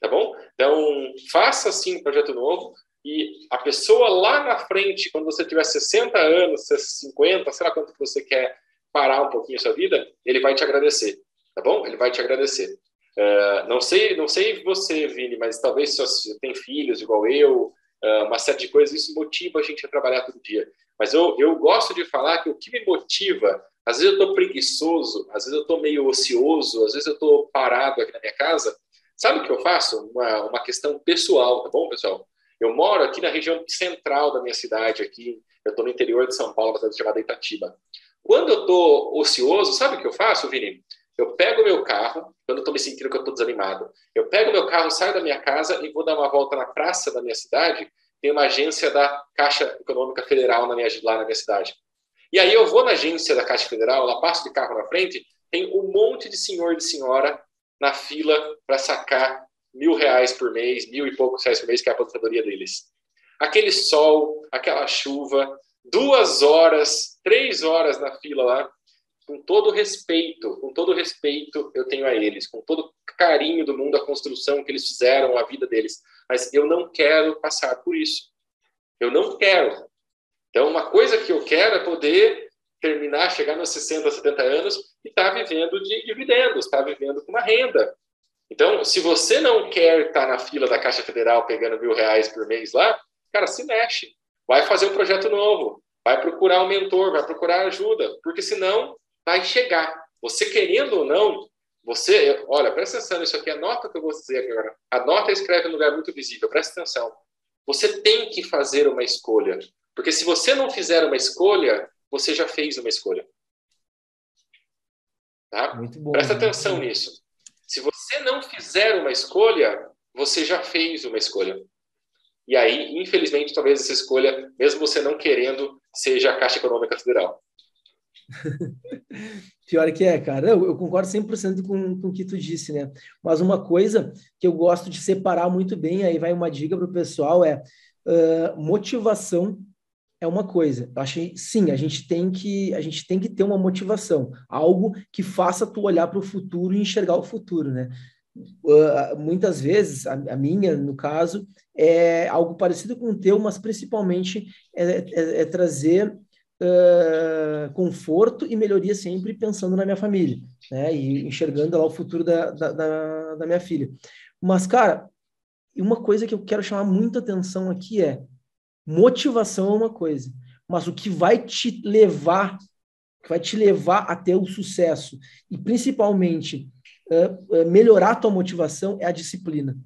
Tá bom? Então, faça sim um projeto novo e a pessoa lá na frente, quando você tiver 60 anos, 50, sei lá quanto que você quer parar um pouquinho a sua vida, ele vai te agradecer. Tá bom? Ele vai te agradecer. Uh, não sei, não sei você, Vini, mas talvez se tem filhos igual eu, uh, uma série de coisas, isso motiva a gente a trabalhar todo dia. Mas eu, eu gosto de falar que o que me motiva, às vezes eu estou preguiçoso, às vezes eu estou meio ocioso, às vezes eu estou parado aqui na minha casa. Sabe o que eu faço? Uma, uma questão pessoal, tá bom, pessoal? Eu moro aqui na região central da minha cidade, aqui, eu estou no interior de São Paulo, uma cidade chamada Itatiba. Quando eu estou ocioso, sabe o que eu faço, Vini? Eu pego meu carro, quando estou me sentindo que eu estou desanimado, eu pego meu carro, saio da minha casa e vou dar uma volta na praça da minha cidade. Tem uma agência da Caixa Econômica Federal na minha, lá na minha cidade. E aí eu vou na agência da Caixa Federal, lá passo de carro na frente, tem um monte de senhor e de senhora na fila para sacar mil reais por mês, mil e poucos reais por mês, que é a aposentadoria deles. Aquele sol, aquela chuva, duas horas, três horas na fila lá, com todo respeito, com todo respeito eu tenho a eles, com todo carinho do mundo, a construção que eles fizeram, a vida deles. Mas eu não quero passar por isso. Eu não quero. Então, uma coisa que eu quero é poder terminar, chegar nos 60, 70 anos e estar tá vivendo de dividendos, estar tá vivendo com uma renda. Então, se você não quer estar na fila da Caixa Federal pegando mil reais por mês lá, cara, se mexe. Vai fazer um projeto novo. Vai procurar um mentor, vai procurar ajuda. Porque senão vai chegar. Você querendo ou não, você, olha, presta atenção nisso aqui, anota o que eu vou dizer agora. Anota e escreve em um lugar muito visível, presta atenção. Você tem que fazer uma escolha. Porque se você não fizer uma escolha, você já fez uma escolha. Tá? Muito bom, presta atenção bom. nisso. Se você não fizer uma escolha, você já fez uma escolha. E aí, infelizmente, talvez essa escolha, mesmo você não querendo, seja a Caixa Econômica Federal. Pior que é, cara. Eu, eu concordo 100% com, com o que tu disse, né? Mas uma coisa que eu gosto de separar muito bem, aí vai uma dica para o pessoal, é uh, motivação é uma coisa. Eu achei, sim, a gente tem que a gente tem que ter uma motivação, algo que faça tu olhar para o futuro e enxergar o futuro, né? Uh, muitas vezes, a, a, minha, no caso, é algo parecido com o teu, mas principalmente é, é, é trazer uh, conforto e melhoria sempre pensando na minha família, né? E enxergando lá o futuro da, da, da, da minha filha. Mas, cara, uma coisa que eu quero chamar muita atenção aqui é motivação é uma coisa, mas o que vai te levar, que vai te levar até o sucesso e principalmente uh, melhorar a tua motivação é a disciplina.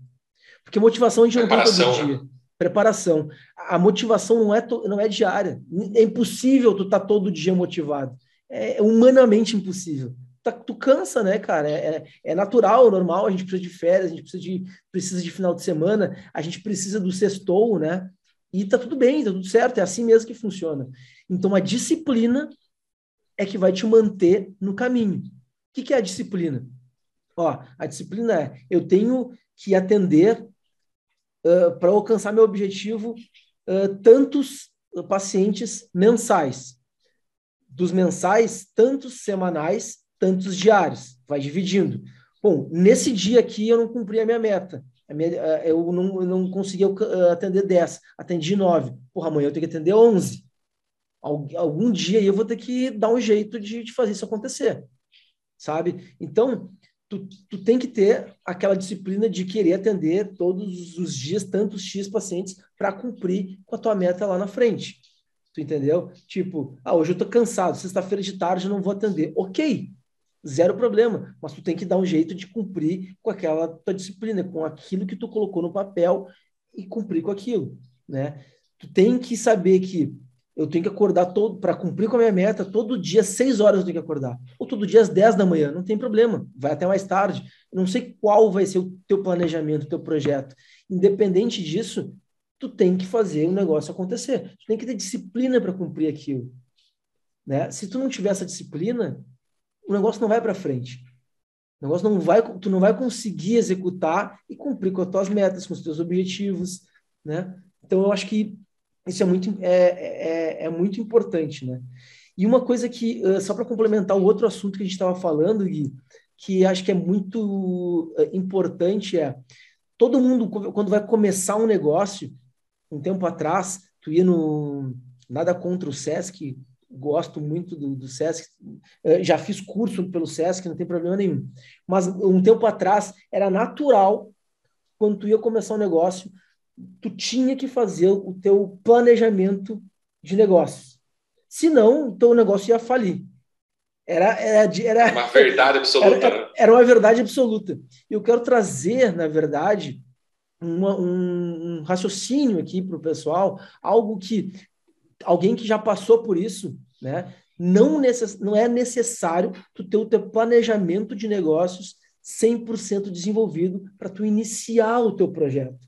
Porque motivação a gente não tem todo dia. Preparação. A motivação não é, não é diária. É impossível tu estar tá todo dia motivado. É humanamente impossível. Tá, tu cansa, né, cara? É, é, é natural, normal. A gente precisa de férias, a gente precisa de, precisa de final de semana, a gente precisa do sextou, né? E tá tudo bem, tá tudo certo. É assim mesmo que funciona. Então, a disciplina é que vai te manter no caminho. O que, que é a disciplina? Ó, a disciplina é eu tenho que atender uh, para alcançar meu objetivo uh, tantos pacientes mensais. Dos mensais, tantos semanais, tantos diários. Vai dividindo. Bom, nesse dia aqui eu não cumpri a minha meta. Minha, uh, eu não, eu não consegui atender 10, atendi 9. Porra, amanhã eu tenho que atender 11. Algum dia eu vou ter que dar um jeito de, de fazer isso acontecer, sabe? Então, tu, tu tem que ter aquela disciplina de querer atender todos os dias tantos X pacientes para cumprir com a tua meta lá na frente. Tu entendeu? Tipo, ah, hoje eu tô cansado, sexta-feira de tarde eu não vou atender. Ok, zero problema, mas tu tem que dar um jeito de cumprir com aquela tua disciplina, com aquilo que tu colocou no papel e cumprir com aquilo, né? Tu tem que saber que eu tenho que acordar todo para cumprir com a minha meta, todo dia, seis horas eu tenho que acordar. Ou todo dia às 10 da manhã, não tem problema, vai até mais tarde. Não sei qual vai ser o teu planejamento, o teu projeto. Independente disso, tu tem que fazer o negócio acontecer. Tu tem que ter disciplina para cumprir aquilo. Né? Se tu não tiver essa disciplina, o negócio não vai para frente. O negócio não vai, tu não vai conseguir executar e cumprir com as tuas metas, com os teus objetivos, né? Então eu acho que isso é muito, é, é, é muito importante, né? E uma coisa que, só para complementar o outro assunto que a gente estava falando, Gui, que acho que é muito importante é todo mundo, quando vai começar um negócio, um tempo atrás, tu ia no. Nada contra o Sesc, gosto muito do, do Sesc, já fiz curso pelo Sesc, não tem problema nenhum. Mas um tempo atrás era natural, quando tu ia começar um negócio, tu tinha que fazer o teu planejamento de negócios. Senão, o teu negócio ia falir. Era, era, era uma verdade absoluta. Era, né? era uma verdade absoluta. E eu quero trazer, na verdade, uma, um, um raciocínio aqui para o pessoal, algo que alguém que já passou por isso, né? Não, necess, não é necessário tu ter o teu planejamento de negócios 100% desenvolvido para tu iniciar o teu projeto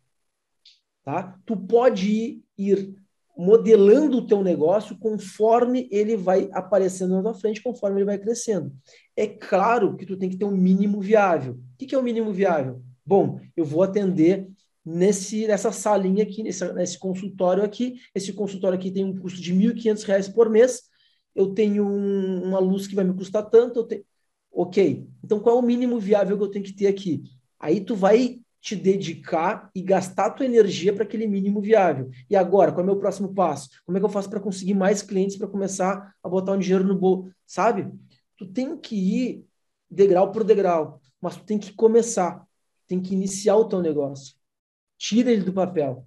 tá? Tu pode ir modelando o teu negócio conforme ele vai aparecendo na tua frente, conforme ele vai crescendo. É claro que tu tem que ter um mínimo viável. O que é o um mínimo viável? Bom, eu vou atender nesse nessa salinha aqui, nesse, nesse consultório aqui. Esse consultório aqui tem um custo de R$ 1.500 por mês. Eu tenho um, uma luz que vai me custar tanto. Tenho... Ok. Então, qual é o mínimo viável que eu tenho que ter aqui? Aí tu vai te dedicar e gastar tua energia para aquele mínimo viável. E agora, qual é o meu próximo passo? Como é que eu faço para conseguir mais clientes para começar a botar um dinheiro no bolso? Sabe? Tu tem que ir degrau por degrau, mas tu tem que começar, tem que iniciar o teu negócio. Tira ele do papel.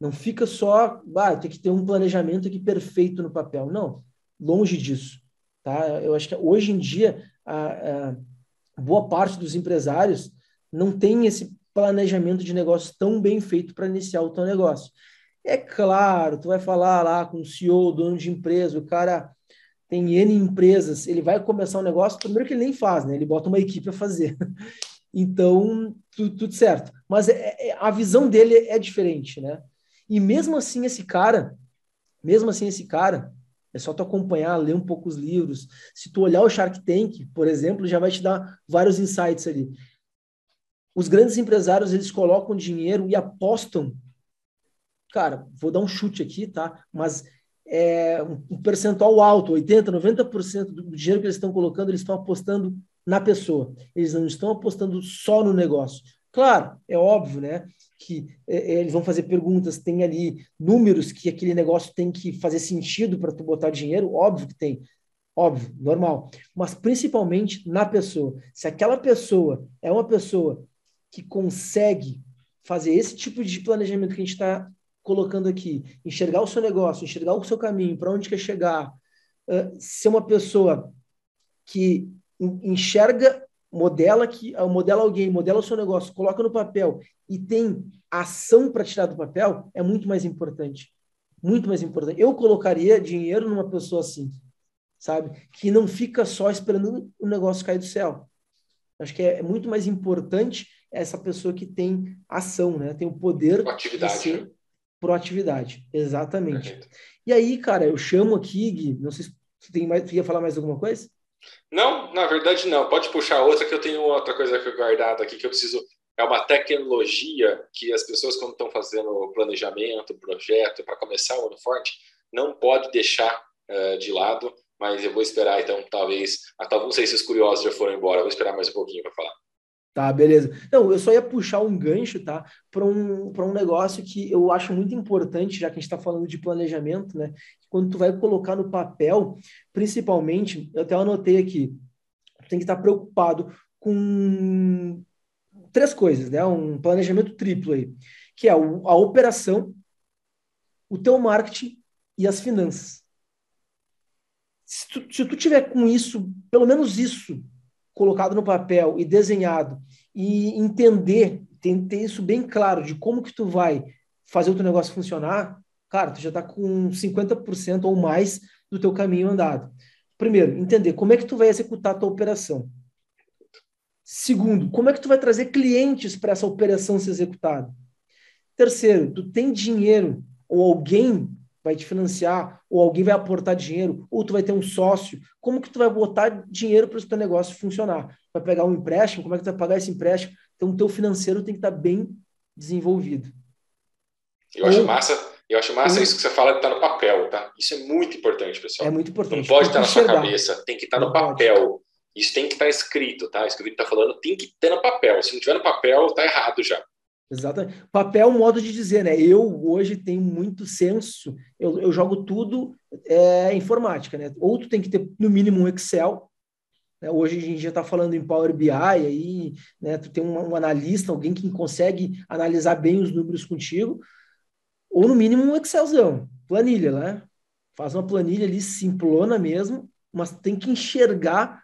Não fica só, ah, tem que ter um planejamento aqui perfeito no papel. Não, longe disso. Tá? Eu acho que hoje em dia a, a boa parte dos empresários não tem esse planejamento de negócios tão bem feito para iniciar o teu negócio. É claro, tu vai falar lá com o CEO, dono de empresa, o cara tem N empresas, ele vai começar um negócio, primeiro que ele nem faz, né? Ele bota uma equipe a fazer. Então, tudo, tudo certo. Mas é, é, a visão dele é diferente, né? E mesmo assim, esse cara, mesmo assim, esse cara, é só tu acompanhar, ler um pouco os livros. Se tu olhar o Shark Tank, por exemplo, já vai te dar vários insights ali os grandes empresários eles colocam dinheiro e apostam. Cara, vou dar um chute aqui, tá? Mas é um percentual alto, 80, 90% do dinheiro que eles estão colocando, eles estão apostando na pessoa. Eles não estão apostando só no negócio. Claro, é óbvio, né? Que é, é eles vão fazer perguntas, tem ali números que aquele negócio tem que fazer sentido para tu botar dinheiro, óbvio que tem. Óbvio, normal. Mas principalmente na pessoa. Se aquela pessoa é uma pessoa que consegue fazer esse tipo de planejamento que a gente está colocando aqui, enxergar o seu negócio, enxergar o seu caminho, para onde quer chegar, uh, ser uma pessoa que enxerga, modela que modela alguém, modela o seu negócio, coloca no papel e tem ação para tirar do papel, é muito mais importante. Muito mais importante. Eu colocaria dinheiro numa pessoa assim, sabe? Que não fica só esperando o negócio cair do céu. Acho que é muito mais importante essa pessoa que tem ação, né? Tem o poder proatividade. de ser né? proatividade. Exatamente. E aí, cara, eu chamo aqui, Gui, não sei se você tem mais, ia falar mais alguma coisa? Não, na verdade não. Pode puxar outra que eu tenho outra coisa guardado aqui que eu preciso. É uma tecnologia que as pessoas quando estão fazendo planejamento, projeto para começar o ano forte, não pode deixar uh, de lado. Mas eu vou esperar então, talvez. Até não sei se os curiosos já foram embora. Eu vou esperar mais um pouquinho para falar. Tá, beleza. Não, eu só ia puxar um gancho, tá? Para um, um negócio que eu acho muito importante, já que a gente está falando de planejamento, né? Quando tu vai colocar no papel, principalmente, eu até anotei aqui, tem que estar preocupado com três coisas, né? Um planejamento triplo aí, que é a operação, o teu marketing e as finanças. Se tu, se tu tiver com isso, pelo menos isso, colocado no papel e desenhado e entender, ter isso bem claro de como que tu vai fazer o teu negócio funcionar, cara, tu já está com 50% ou mais do teu caminho andado. Primeiro, entender como é que tu vai executar a tua operação. Segundo, como é que tu vai trazer clientes para essa operação ser executada. Terceiro, tu tem dinheiro ou alguém vai te financiar, ou alguém vai aportar dinheiro, ou tu vai ter um sócio. Como que tu vai botar dinheiro para o teu negócio funcionar? Vai pegar um empréstimo? Como é que tu vai pagar esse empréstimo? Então, o teu financeiro tem que estar bem desenvolvido. Eu acho ou, massa, eu acho massa ou, isso que você fala de estar no papel, tá? Isso é muito importante, pessoal. É muito importante. Não pode estar na sua cabeça, tem que estar no papel. Isso tem que estar escrito, tá? Isso que o Vitor está falando tem que ter no papel. Se não tiver no papel, está errado já. Exatamente. Papel é um modo de dizer, né? Eu hoje tenho muito senso, eu, eu jogo tudo é, informática, né? Ou tu tem que ter, no mínimo, um Excel. Né? Hoje a gente já está falando em Power BI, aí, né? Tu tem um, um, analista, alguém que consegue analisar bem os números contigo. Ou, no mínimo, um Excelzão, planilha, né? Faz uma planilha ali simplona mesmo, mas tem que enxergar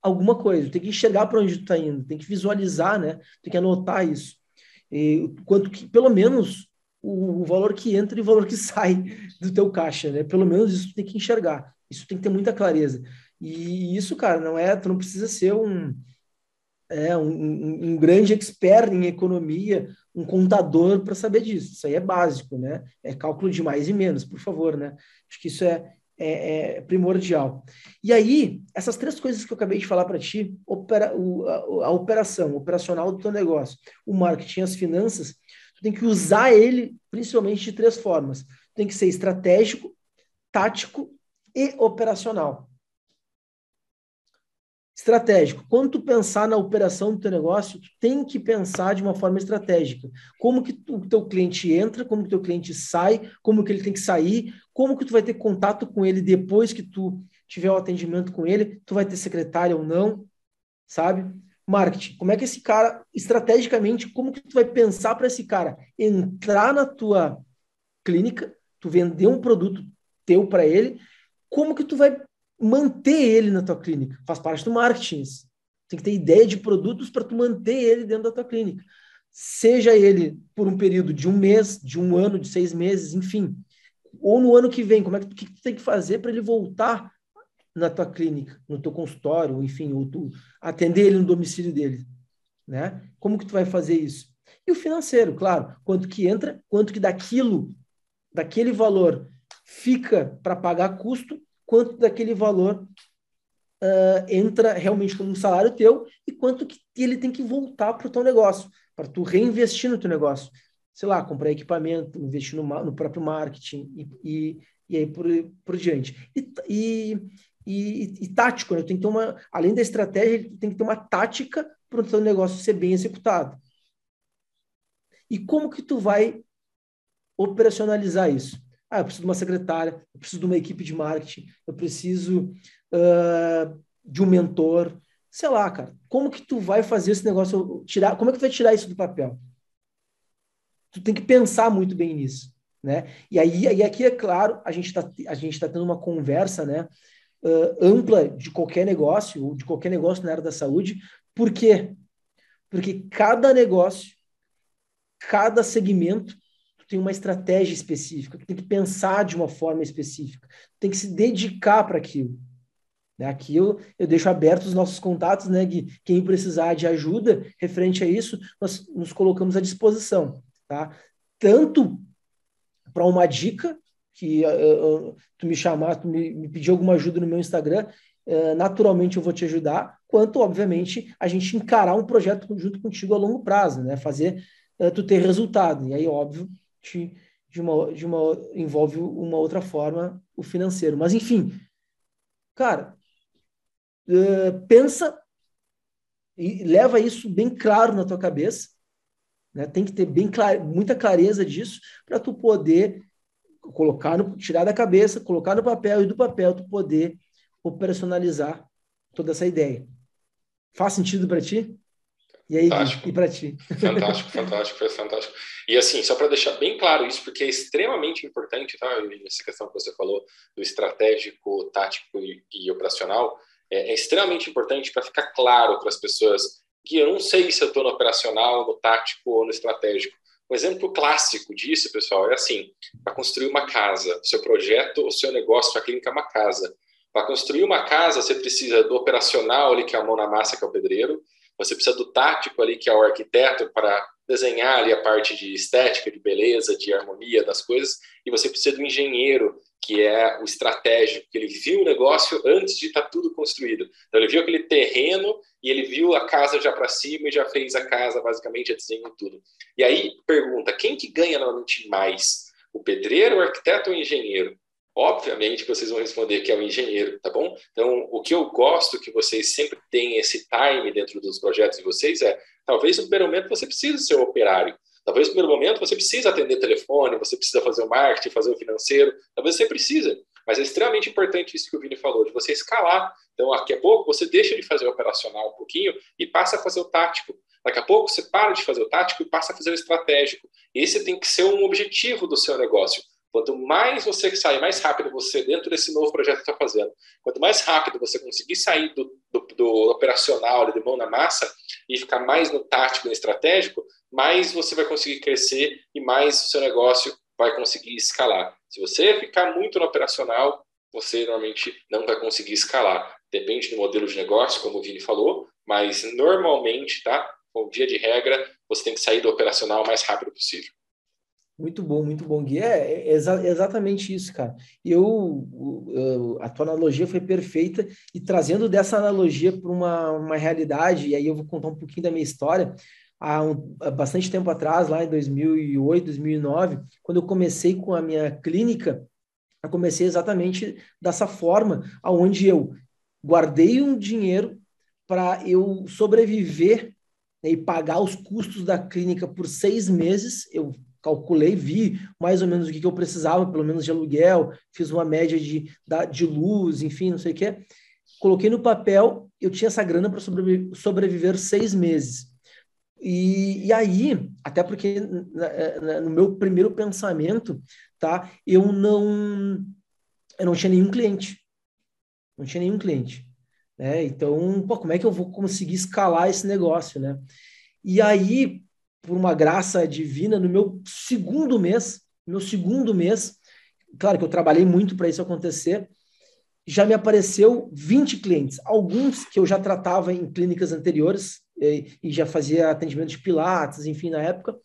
alguma coisa, tem que enxergar para onde tu está indo, tem que visualizar, né? Tem que anotar isso e, quanto que, pelo menos, o, o, valor que entra e o valor que sai do teu caixa, né? Pelo menos isso tem que enxergar. Isso tem que ter muita clareza. E isso, cara, não é, tu não precisa ser um, é, um, um, um grande expert em economia, um contador para saber disso. Isso aí é básico, né? É cálculo de mais e menos, por favor, né? Acho que isso é, é, é, primordial. E aí, essas três coisas que eu acabei de falar para ti, opera, o, a, a, operação, operacional do teu negócio, o marketing, as finanças, tu tem que usar ele principalmente de três formas. Tem que ser estratégico, tático e operacional. Estratégico. Quando tu pensar na operação do teu negócio, tu tem que pensar de uma forma estratégica. Como que o teu cliente entra, como que o teu cliente sai, como que ele tem que sair, como que tu vai ter contato com ele depois que tu tiver o atendimento com ele, tu vai ter secretária ou não, sabe? Marketing. Como é que esse cara, estrategicamente, como que tu vai pensar para esse cara entrar na tua clínica, tu vender um produto teu para ele, como que tu vai manter ele na tua clínica. Faz parte do marketing. Tem que ter ideia de produtos para tu manter ele dentro da tua clínica. Seja ele por um período de um mês, de um ano, de seis meses, enfim. Ou no ano que vem, como é que, que tu tem que fazer para ele voltar na tua clínica, no teu consultório, enfim, ou tu atender ele no domicílio dele, né? Como que tu vai fazer isso? E o financeiro, claro, quanto que entra, quanto que daquilo, daquele valor fica para pagar custo quanto daquele valor uh, entra realmente como um salário teu e quanto que ele tem que voltar para o teu negócio, para tu reinvestir no teu negócio. Sei lá, comprar equipamento, investir no, no próprio marketing e, e, e aí por, por diante. E, e, e, e tático, né? tem que ter uma, além da estratégia, tem que ter uma tática para o teu negócio ser bem executado. E como que tu vai operacionalizar isso? Ah, eu preciso de uma secretária, eu preciso de uma equipe de marketing, eu preciso uh, de um mentor. Sei lá, cara, como que tu vai fazer esse negócio tirar? Como é que tu vai tirar isso do papel? Tu tem que pensar muito bem nisso. né? E aí, e aqui é claro, a gente está a gente tá tendo uma conversa, né, uh, ampla de qualquer negócio, ou de qualquer negócio na área da saúde. Por quê? Porque cada negócio, cada segmento tem uma estratégia específica, tem que pensar de uma forma específica, tem que se dedicar para aquilo. Né? Aqui eu, eu deixo abertos os nossos contatos, né, Gui? Quem precisar de ajuda referente a isso, nós nos colocamos à disposição, tá? Tanto para uma dica, que uh, uh, tu me chamar, tu me, me pedir alguma ajuda no meu Instagram, uh, naturalmente eu vou te ajudar, quanto, obviamente, a gente encarar um projeto junto contigo a longo prazo, né? Fazer tu ter resultado. E aí, óbvio, de uma, de uma, envolve uma outra forma o financeiro. Mas, enfim, cara, pensa e leva isso bem claro na tua cabeça, né? Tem que ter bem muita clareza disso para tu poder colocar no, tirar da cabeça, colocar no papel e do papel tu poder operacionalizar toda essa ideia. Faz sentido para ti? E aí, fantástico. e para ti? Fantástico, fantástico, foi fantástico. E assim, só para deixar bem claro isso, porque é extremamente importante, tá? Essa questão que você falou do estratégico, tático e, e operacional, é, é extremamente importante para ficar claro para as pessoas que eu não sei se eu estou no operacional, no tático ou no estratégico. Um exemplo clássico disso, pessoal, é assim: para construir uma casa, seu projeto, o seu negócio, a clínica é uma casa. Para construir uma casa, você precisa do operacional ali, que é a mão na massa, que é o pedreiro. Você precisa do tático ali, que é o arquiteto, para desenhar ali a parte de estética, de beleza, de harmonia das coisas. E você precisa do engenheiro, que é o estratégico, que ele viu o negócio antes de estar tá tudo construído. Então, ele viu aquele terreno e ele viu a casa já para cima e já fez a casa, basicamente, já desenhou tudo. E aí, pergunta, quem que ganha normalmente mais? O pedreiro, o arquiteto ou o engenheiro? Obviamente que vocês vão responder que é o engenheiro, tá bom? Então, o que eu gosto que vocês sempre tenham esse time dentro dos projetos de vocês é, talvez no primeiro momento você precise ser um operário, Talvez no primeiro momento você precisa atender telefone, você precisa fazer o marketing, fazer o financeiro, talvez você precisa. Mas é extremamente importante isso que o Vini falou, de você escalar. Então, daqui a pouco, você deixa de fazer o operacional um pouquinho e passa a fazer o tático. Daqui a pouco, você para de fazer o tático e passa a fazer o estratégico. Esse tem que ser um objetivo do seu negócio. Quanto mais você sair, mais rápido você, dentro desse novo projeto que está fazendo, quanto mais rápido você conseguir sair do, do, do operacional, de mão na massa, e ficar mais no tático e estratégico, mais você vai conseguir crescer e mais o seu negócio vai conseguir escalar. Se você ficar muito no operacional, você normalmente não vai conseguir escalar. Depende do modelo de negócio, como o Vini falou, mas normalmente, tá? Com dia de regra, você tem que sair do operacional o mais rápido possível. Muito bom, muito bom, Gui. É, é exa exatamente isso, cara. Eu, eu, a tua analogia foi perfeita e trazendo dessa analogia para uma, uma realidade, e aí eu vou contar um pouquinho da minha história. Há, um, há bastante tempo atrás, lá em 2008, 2009, quando eu comecei com a minha clínica, eu comecei exatamente dessa forma, aonde eu guardei um dinheiro para eu sobreviver né, e pagar os custos da clínica por seis meses. Eu calculei, vi mais ou menos o que, que eu precisava, pelo menos de aluguel, fiz uma média de, de luz, enfim, não sei o quê. Coloquei no papel, eu tinha essa grana para sobreviver, sobreviver seis meses. E, e aí, até porque no meu primeiro pensamento, tá, eu não, eu não tinha nenhum cliente. Não tinha nenhum cliente. Né? Então, pô, como é que eu vou conseguir escalar esse negócio, né? E aí, por uma graça divina, no meu segundo mês, meu segundo mês, claro que eu trabalhei muito para isso acontecer, já me apareceu 20 clientes, alguns que eu já tratava em clínicas anteriores e, e já fazia atendimento de pilates, enfim, na época,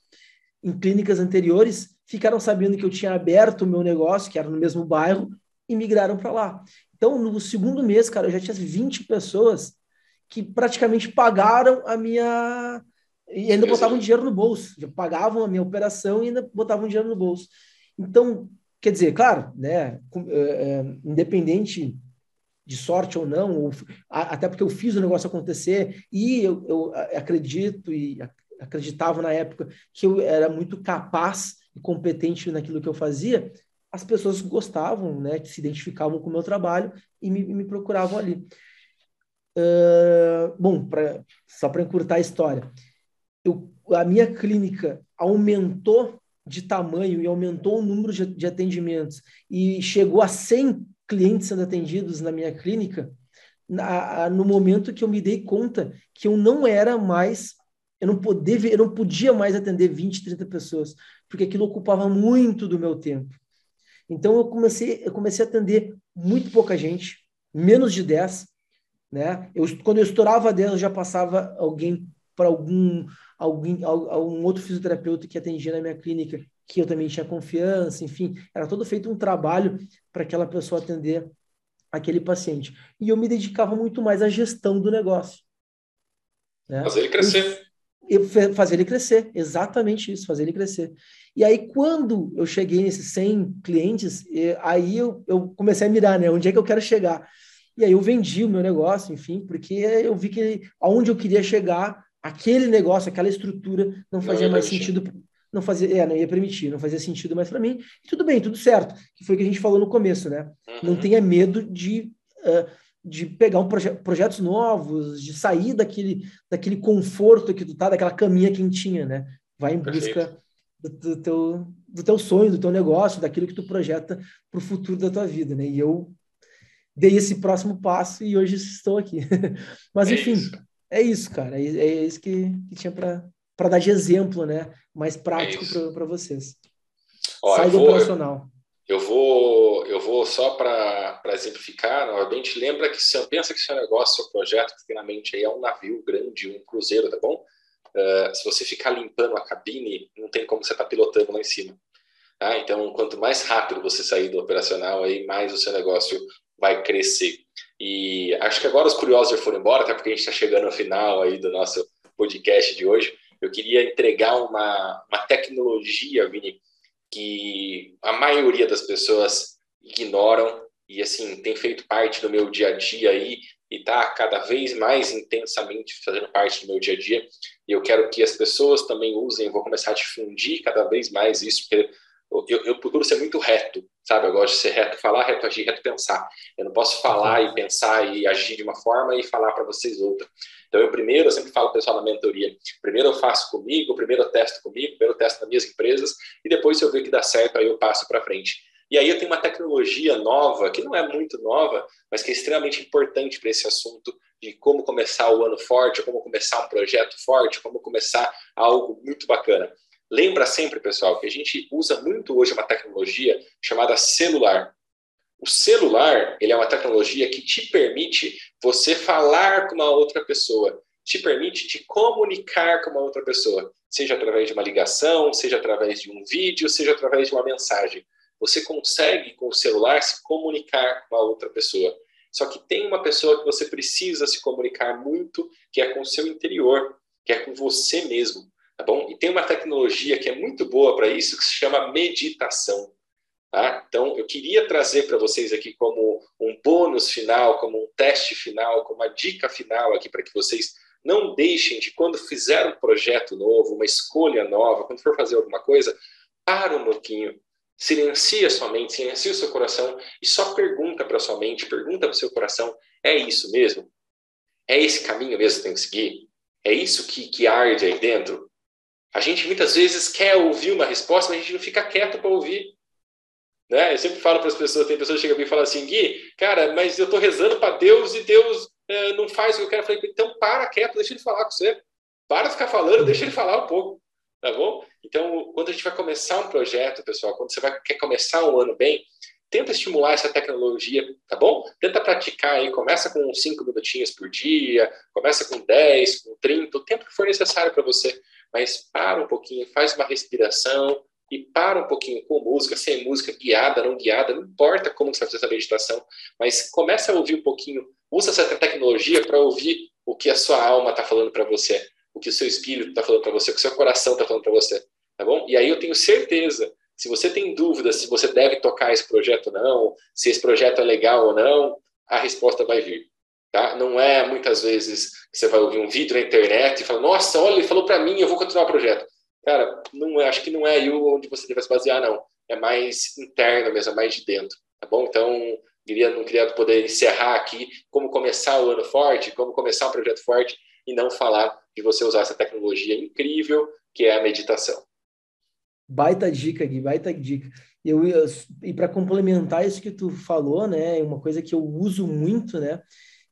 em clínicas anteriores, ficaram sabendo que eu tinha aberto o meu negócio, que era no mesmo bairro, e migraram para lá. Então, no segundo mês, cara, eu já tinha 20 pessoas que praticamente pagaram a minha e ainda botavam dinheiro no bolso, já pagavam a minha operação e ainda botavam dinheiro no bolso. Então, quer dizer, claro, né, é, independente de sorte ou não, ou, até porque eu fiz o negócio acontecer e eu, eu acredito e acreditava na época que eu era muito capaz e competente naquilo que eu fazia, as pessoas gostavam, né, se identificavam com o meu trabalho e me, me procuravam ali. Uh, bom, pra, só para encurtar a história, eu, a minha clínica aumentou de tamanho e aumentou o número de, de atendimentos e chegou a 100 clientes sendo atendidos na minha clínica, na, no momento que eu me dei conta que eu não era mais, eu não, poder, eu não podia mais atender 20, 30 pessoas, porque aquilo ocupava muito do meu tempo. Então eu comecei, eu comecei a atender muito pouca gente, menos de 10, né? Eu, quando eu estourava 10, eu já passava alguém para algum alguém algum outro fisioterapeuta que atendia na minha clínica, que eu também tinha confiança, enfim, era todo feito um trabalho para aquela pessoa atender aquele paciente. E eu me dedicava muito mais à gestão do negócio. Né? Fazer ele crescer. Eu, eu, fazer ele crescer, exatamente isso, fazer ele crescer. E aí, quando eu cheguei nesses 100 clientes, aí eu, eu comecei a mirar, né? Onde é que eu quero chegar? E aí eu vendi o meu negócio, enfim, porque eu vi que aonde eu queria chegar, aquele negócio, aquela estrutura não fazia não mais sentido, não fazia, é, não ia permitir, não fazia sentido mais para mim. E tudo bem, tudo certo, que foi o que a gente falou no começo, né? Uhum. Não tenha medo de uh, de pegar um proje projetos novos, de sair daquele daquele conforto que tu tá, daquela caminha quentinha, né? Vai em busca do, do, teu do teu sonho, do teu negócio, daquilo que tu projeta para o futuro da tua vida, né? E eu dei esse próximo passo e hoje estou aqui. Mas, é enfim, isso. É isso, cara. É, é isso que, que tinha para dar de exemplo, né? Mais prático é para vocês. Ó, Sai do vou, operacional. Eu vou, eu vou só para exemplificar, novamente, lembra que você pensa que seu negócio, seu projeto que tem na mente aí é um navio grande, um cruzeiro, tá bom? Uh, se você ficar limpando a cabine, não tem como você estar tá pilotando lá em cima. Tá? Então, quanto mais rápido você sair do operacional, aí mais o seu negócio vai crescer. E acho que agora os curiosos já foram embora, até porque a gente está chegando ao final aí do nosso podcast de hoje. Eu queria entregar uma, uma tecnologia, Vini, que a maioria das pessoas ignoram e assim tem feito parte do meu dia a dia aí e está cada vez mais intensamente fazendo parte do meu dia a dia. E eu quero que as pessoas também usem, vou começar a difundir cada vez mais isso, porque eu, eu, procuro ser muito reto, sabe? Eu gosto de ser reto, falar, reto agir, reto pensar. Eu não posso falar e pensar e agir de uma forma e falar para vocês outra. Então, eu primeiro, eu sempre falo para o pessoal na mentoria, primeiro eu faço comigo, primeiro eu testo comigo, primeiro eu testo nas minhas empresas e depois, se eu ver que dá certo, aí eu passo para frente. E aí eu tenho uma tecnologia nova, que não é muito nova, mas que é extremamente importante para esse assunto de como começar o ano forte, como começar um projeto forte, como começar algo muito bacana. Lembra sempre, pessoal, que a gente usa muito hoje uma tecnologia chamada celular. O celular, ele é uma tecnologia que te permite você falar com uma outra pessoa, te permite te comunicar com uma outra pessoa, seja através de uma ligação, seja através de um vídeo, seja através de uma mensagem. Você consegue com o celular se comunicar com a outra pessoa. Só que tem uma pessoa que você precisa se comunicar muito, que é com o seu interior, que é com você mesmo tá bom? E tem uma tecnologia que é muito boa para isso, que se chama meditação. Tá? Então, eu queria trazer para vocês aqui como um bônus final, como um teste final, como uma dica final aqui para que vocês não deixem de, quando fizer um projeto novo, uma escolha nova, quando for fazer alguma coisa, para um pouquinho, silencia sua mente, silencia o seu coração e só pergunta para sua mente, pergunta para o seu coração: é isso mesmo? É esse caminho mesmo que tem que seguir? É isso que, que arde aí dentro? A gente muitas vezes quer ouvir uma resposta, mas a gente não fica quieto para ouvir. Né? Eu sempre falo para as pessoas, tem pessoas que chegam e falam assim, Gui, cara, mas eu estou rezando para Deus e Deus é, não faz o que eu quero. Eu falei, então para quieto, deixa ele falar com você. Para de ficar falando, deixa ele falar um pouco. Tá bom? Então, quando a gente vai começar um projeto, pessoal, quando você vai, quer começar um ano bem, tenta estimular essa tecnologia, tá bom? Tenta praticar aí, começa com 5 minutinhos por dia, começa com 10, com 30, o tempo que for necessário para você mas para um pouquinho, faz uma respiração e para um pouquinho com música, sem música, guiada, não guiada, não importa como você vai fazer essa meditação, mas começa a ouvir um pouquinho, usa essa tecnologia para ouvir o que a sua alma está falando para você, o que o seu espírito está falando para você, o que o seu coração está falando para você, tá bom? E aí eu tenho certeza, se você tem dúvidas se você deve tocar esse projeto ou não, se esse projeto é legal ou não, a resposta vai vir. Tá? Não é muitas vezes que você vai ouvir um vídeo na internet e fala, nossa, olha, ele falou para mim, eu vou continuar o projeto. Cara, não é, acho que não é aí onde você deve se basear, não. É mais interno mesmo, é mais de dentro, tá bom? Então, queria, não queria poder encerrar aqui como começar o ano forte, como começar um projeto forte e não falar de você usar essa tecnologia incrível que é a meditação. Baita dica, Gui, baita dica. Eu, eu e para complementar isso que tu falou, né, uma coisa que eu uso muito, né,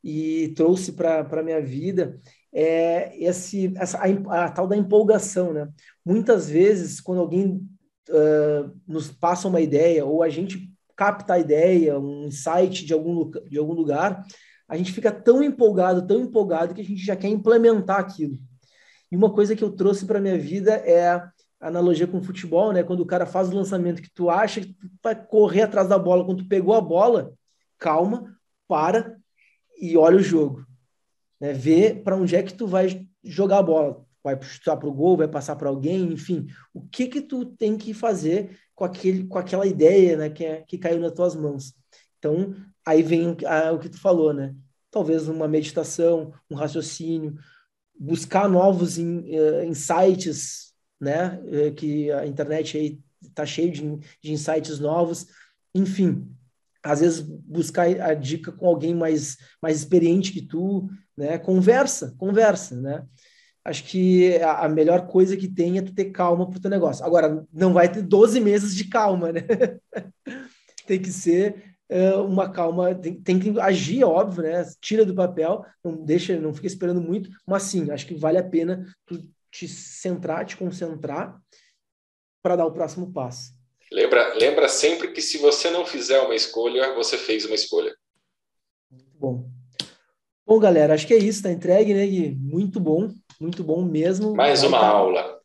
e trouxe para a minha vida é esse, essa, a, a, tal da empolgação, né? Muitas vezes, quando alguém uh, nos passa uma ideia ou a gente capta a ideia, um insight de algum, de algum lugar, a gente fica tão empolgado, tão empolgado que a gente já quer implementar aquilo. E uma coisa que eu trouxe para minha vida é a analogia com o futebol, né? Quando o cara faz o lançamento que tu acha que tu vai correr atrás da bola, quando tu pegou a bola, calma, para e olha o jogo. Né? Vê para onde é que tu vai jogar a bola. Vai chutar para o gol, vai passar para alguém, enfim. O que que tu tem que fazer com, aquele, com aquela ideia né, que, é, que caiu nas tuas mãos? Então, aí vem a, o que tu falou, né? Talvez uma meditação, um raciocínio, buscar novos in, uh, insights, né? Uh, que a internet aí está cheio de, de insights novos. Enfim, às vezes buscar a dica com alguém mais, mais experiente que tu, né? Conversa, conversa, né? Acho que a, melhor coisa que tem é tu ter calma pro teu negócio. Agora, não vai ter 12 meses de calma, né? tem que ser uh, uma calma, tem, tem, que agir, óbvio, né? Tira do papel, não deixa, não fica esperando muito, mas sim, acho que vale a pena tu te centrar, te concentrar para dar o próximo passo. Lembra, lembra sempre que se você não fizer uma escolha, você fez uma escolha. Muito bom. Bom, galera, acho que é isso, tá entregue, né, Gui? Muito bom, muito bom mesmo. Mais baita, uma aula.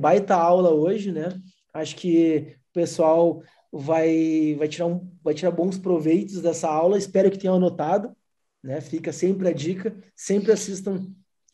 Baita aula hoje, né? Acho que o pessoal vai, vai, tirar um, vai tirar bons proveitos dessa aula. Espero que tenham anotado, né? Fica sempre a dica, sempre assistam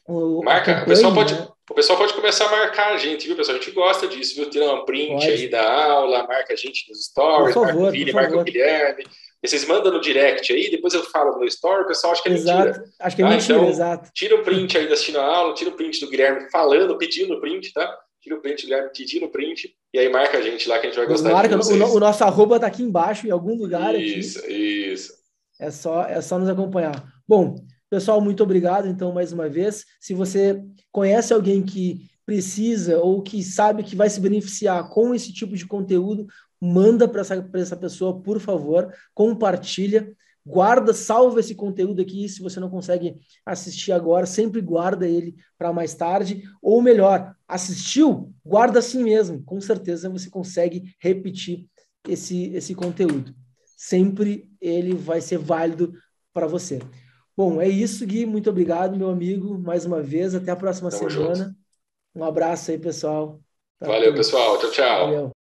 o, Marca, o pessoal pode, né? O pessoal pode começar a marcar a gente, viu, pessoal? A gente gosta disso, viu? Tirar um print pode. aí da aula, marca a gente nos stories, favor, marca o Vini, marca o Guilherme. E vocês mandam no direct aí, depois eu falo no story, o pessoal acha que é exato. mentira. Acho que é ah, mentira, então, exato. Tira o print aí da assistindo a aula, tira o print do Guilherme falando, pedindo o print, tá? Tira o print do Guilherme pedindo o print, e aí marca a gente lá que a gente vai gostar marca, de vocês. O, o nosso arroba tá aqui embaixo, em algum lugar isso, aqui. Isso, É só, é só nos acompanhar. Bom, Pessoal, muito obrigado, então, mais uma vez. Se você conhece alguém que precisa ou que sabe que vai se beneficiar com esse tipo de conteúdo, manda para essa, essa pessoa, por favor, compartilha, guarda, salva esse conteúdo aqui, se você não consegue assistir agora, sempre guarda ele para mais tarde, ou melhor, assistiu, guarda assim mesmo, com certeza você consegue repetir esse, esse conteúdo. Sempre ele vai ser válido para você. Bom, é isso, Gui. Muito obrigado, meu amigo, mais uma vez. Até a próxima Tamo semana. Junto. Um abraço aí, pessoal. Valeu, pessoal. Tchau, tchau. Valeu.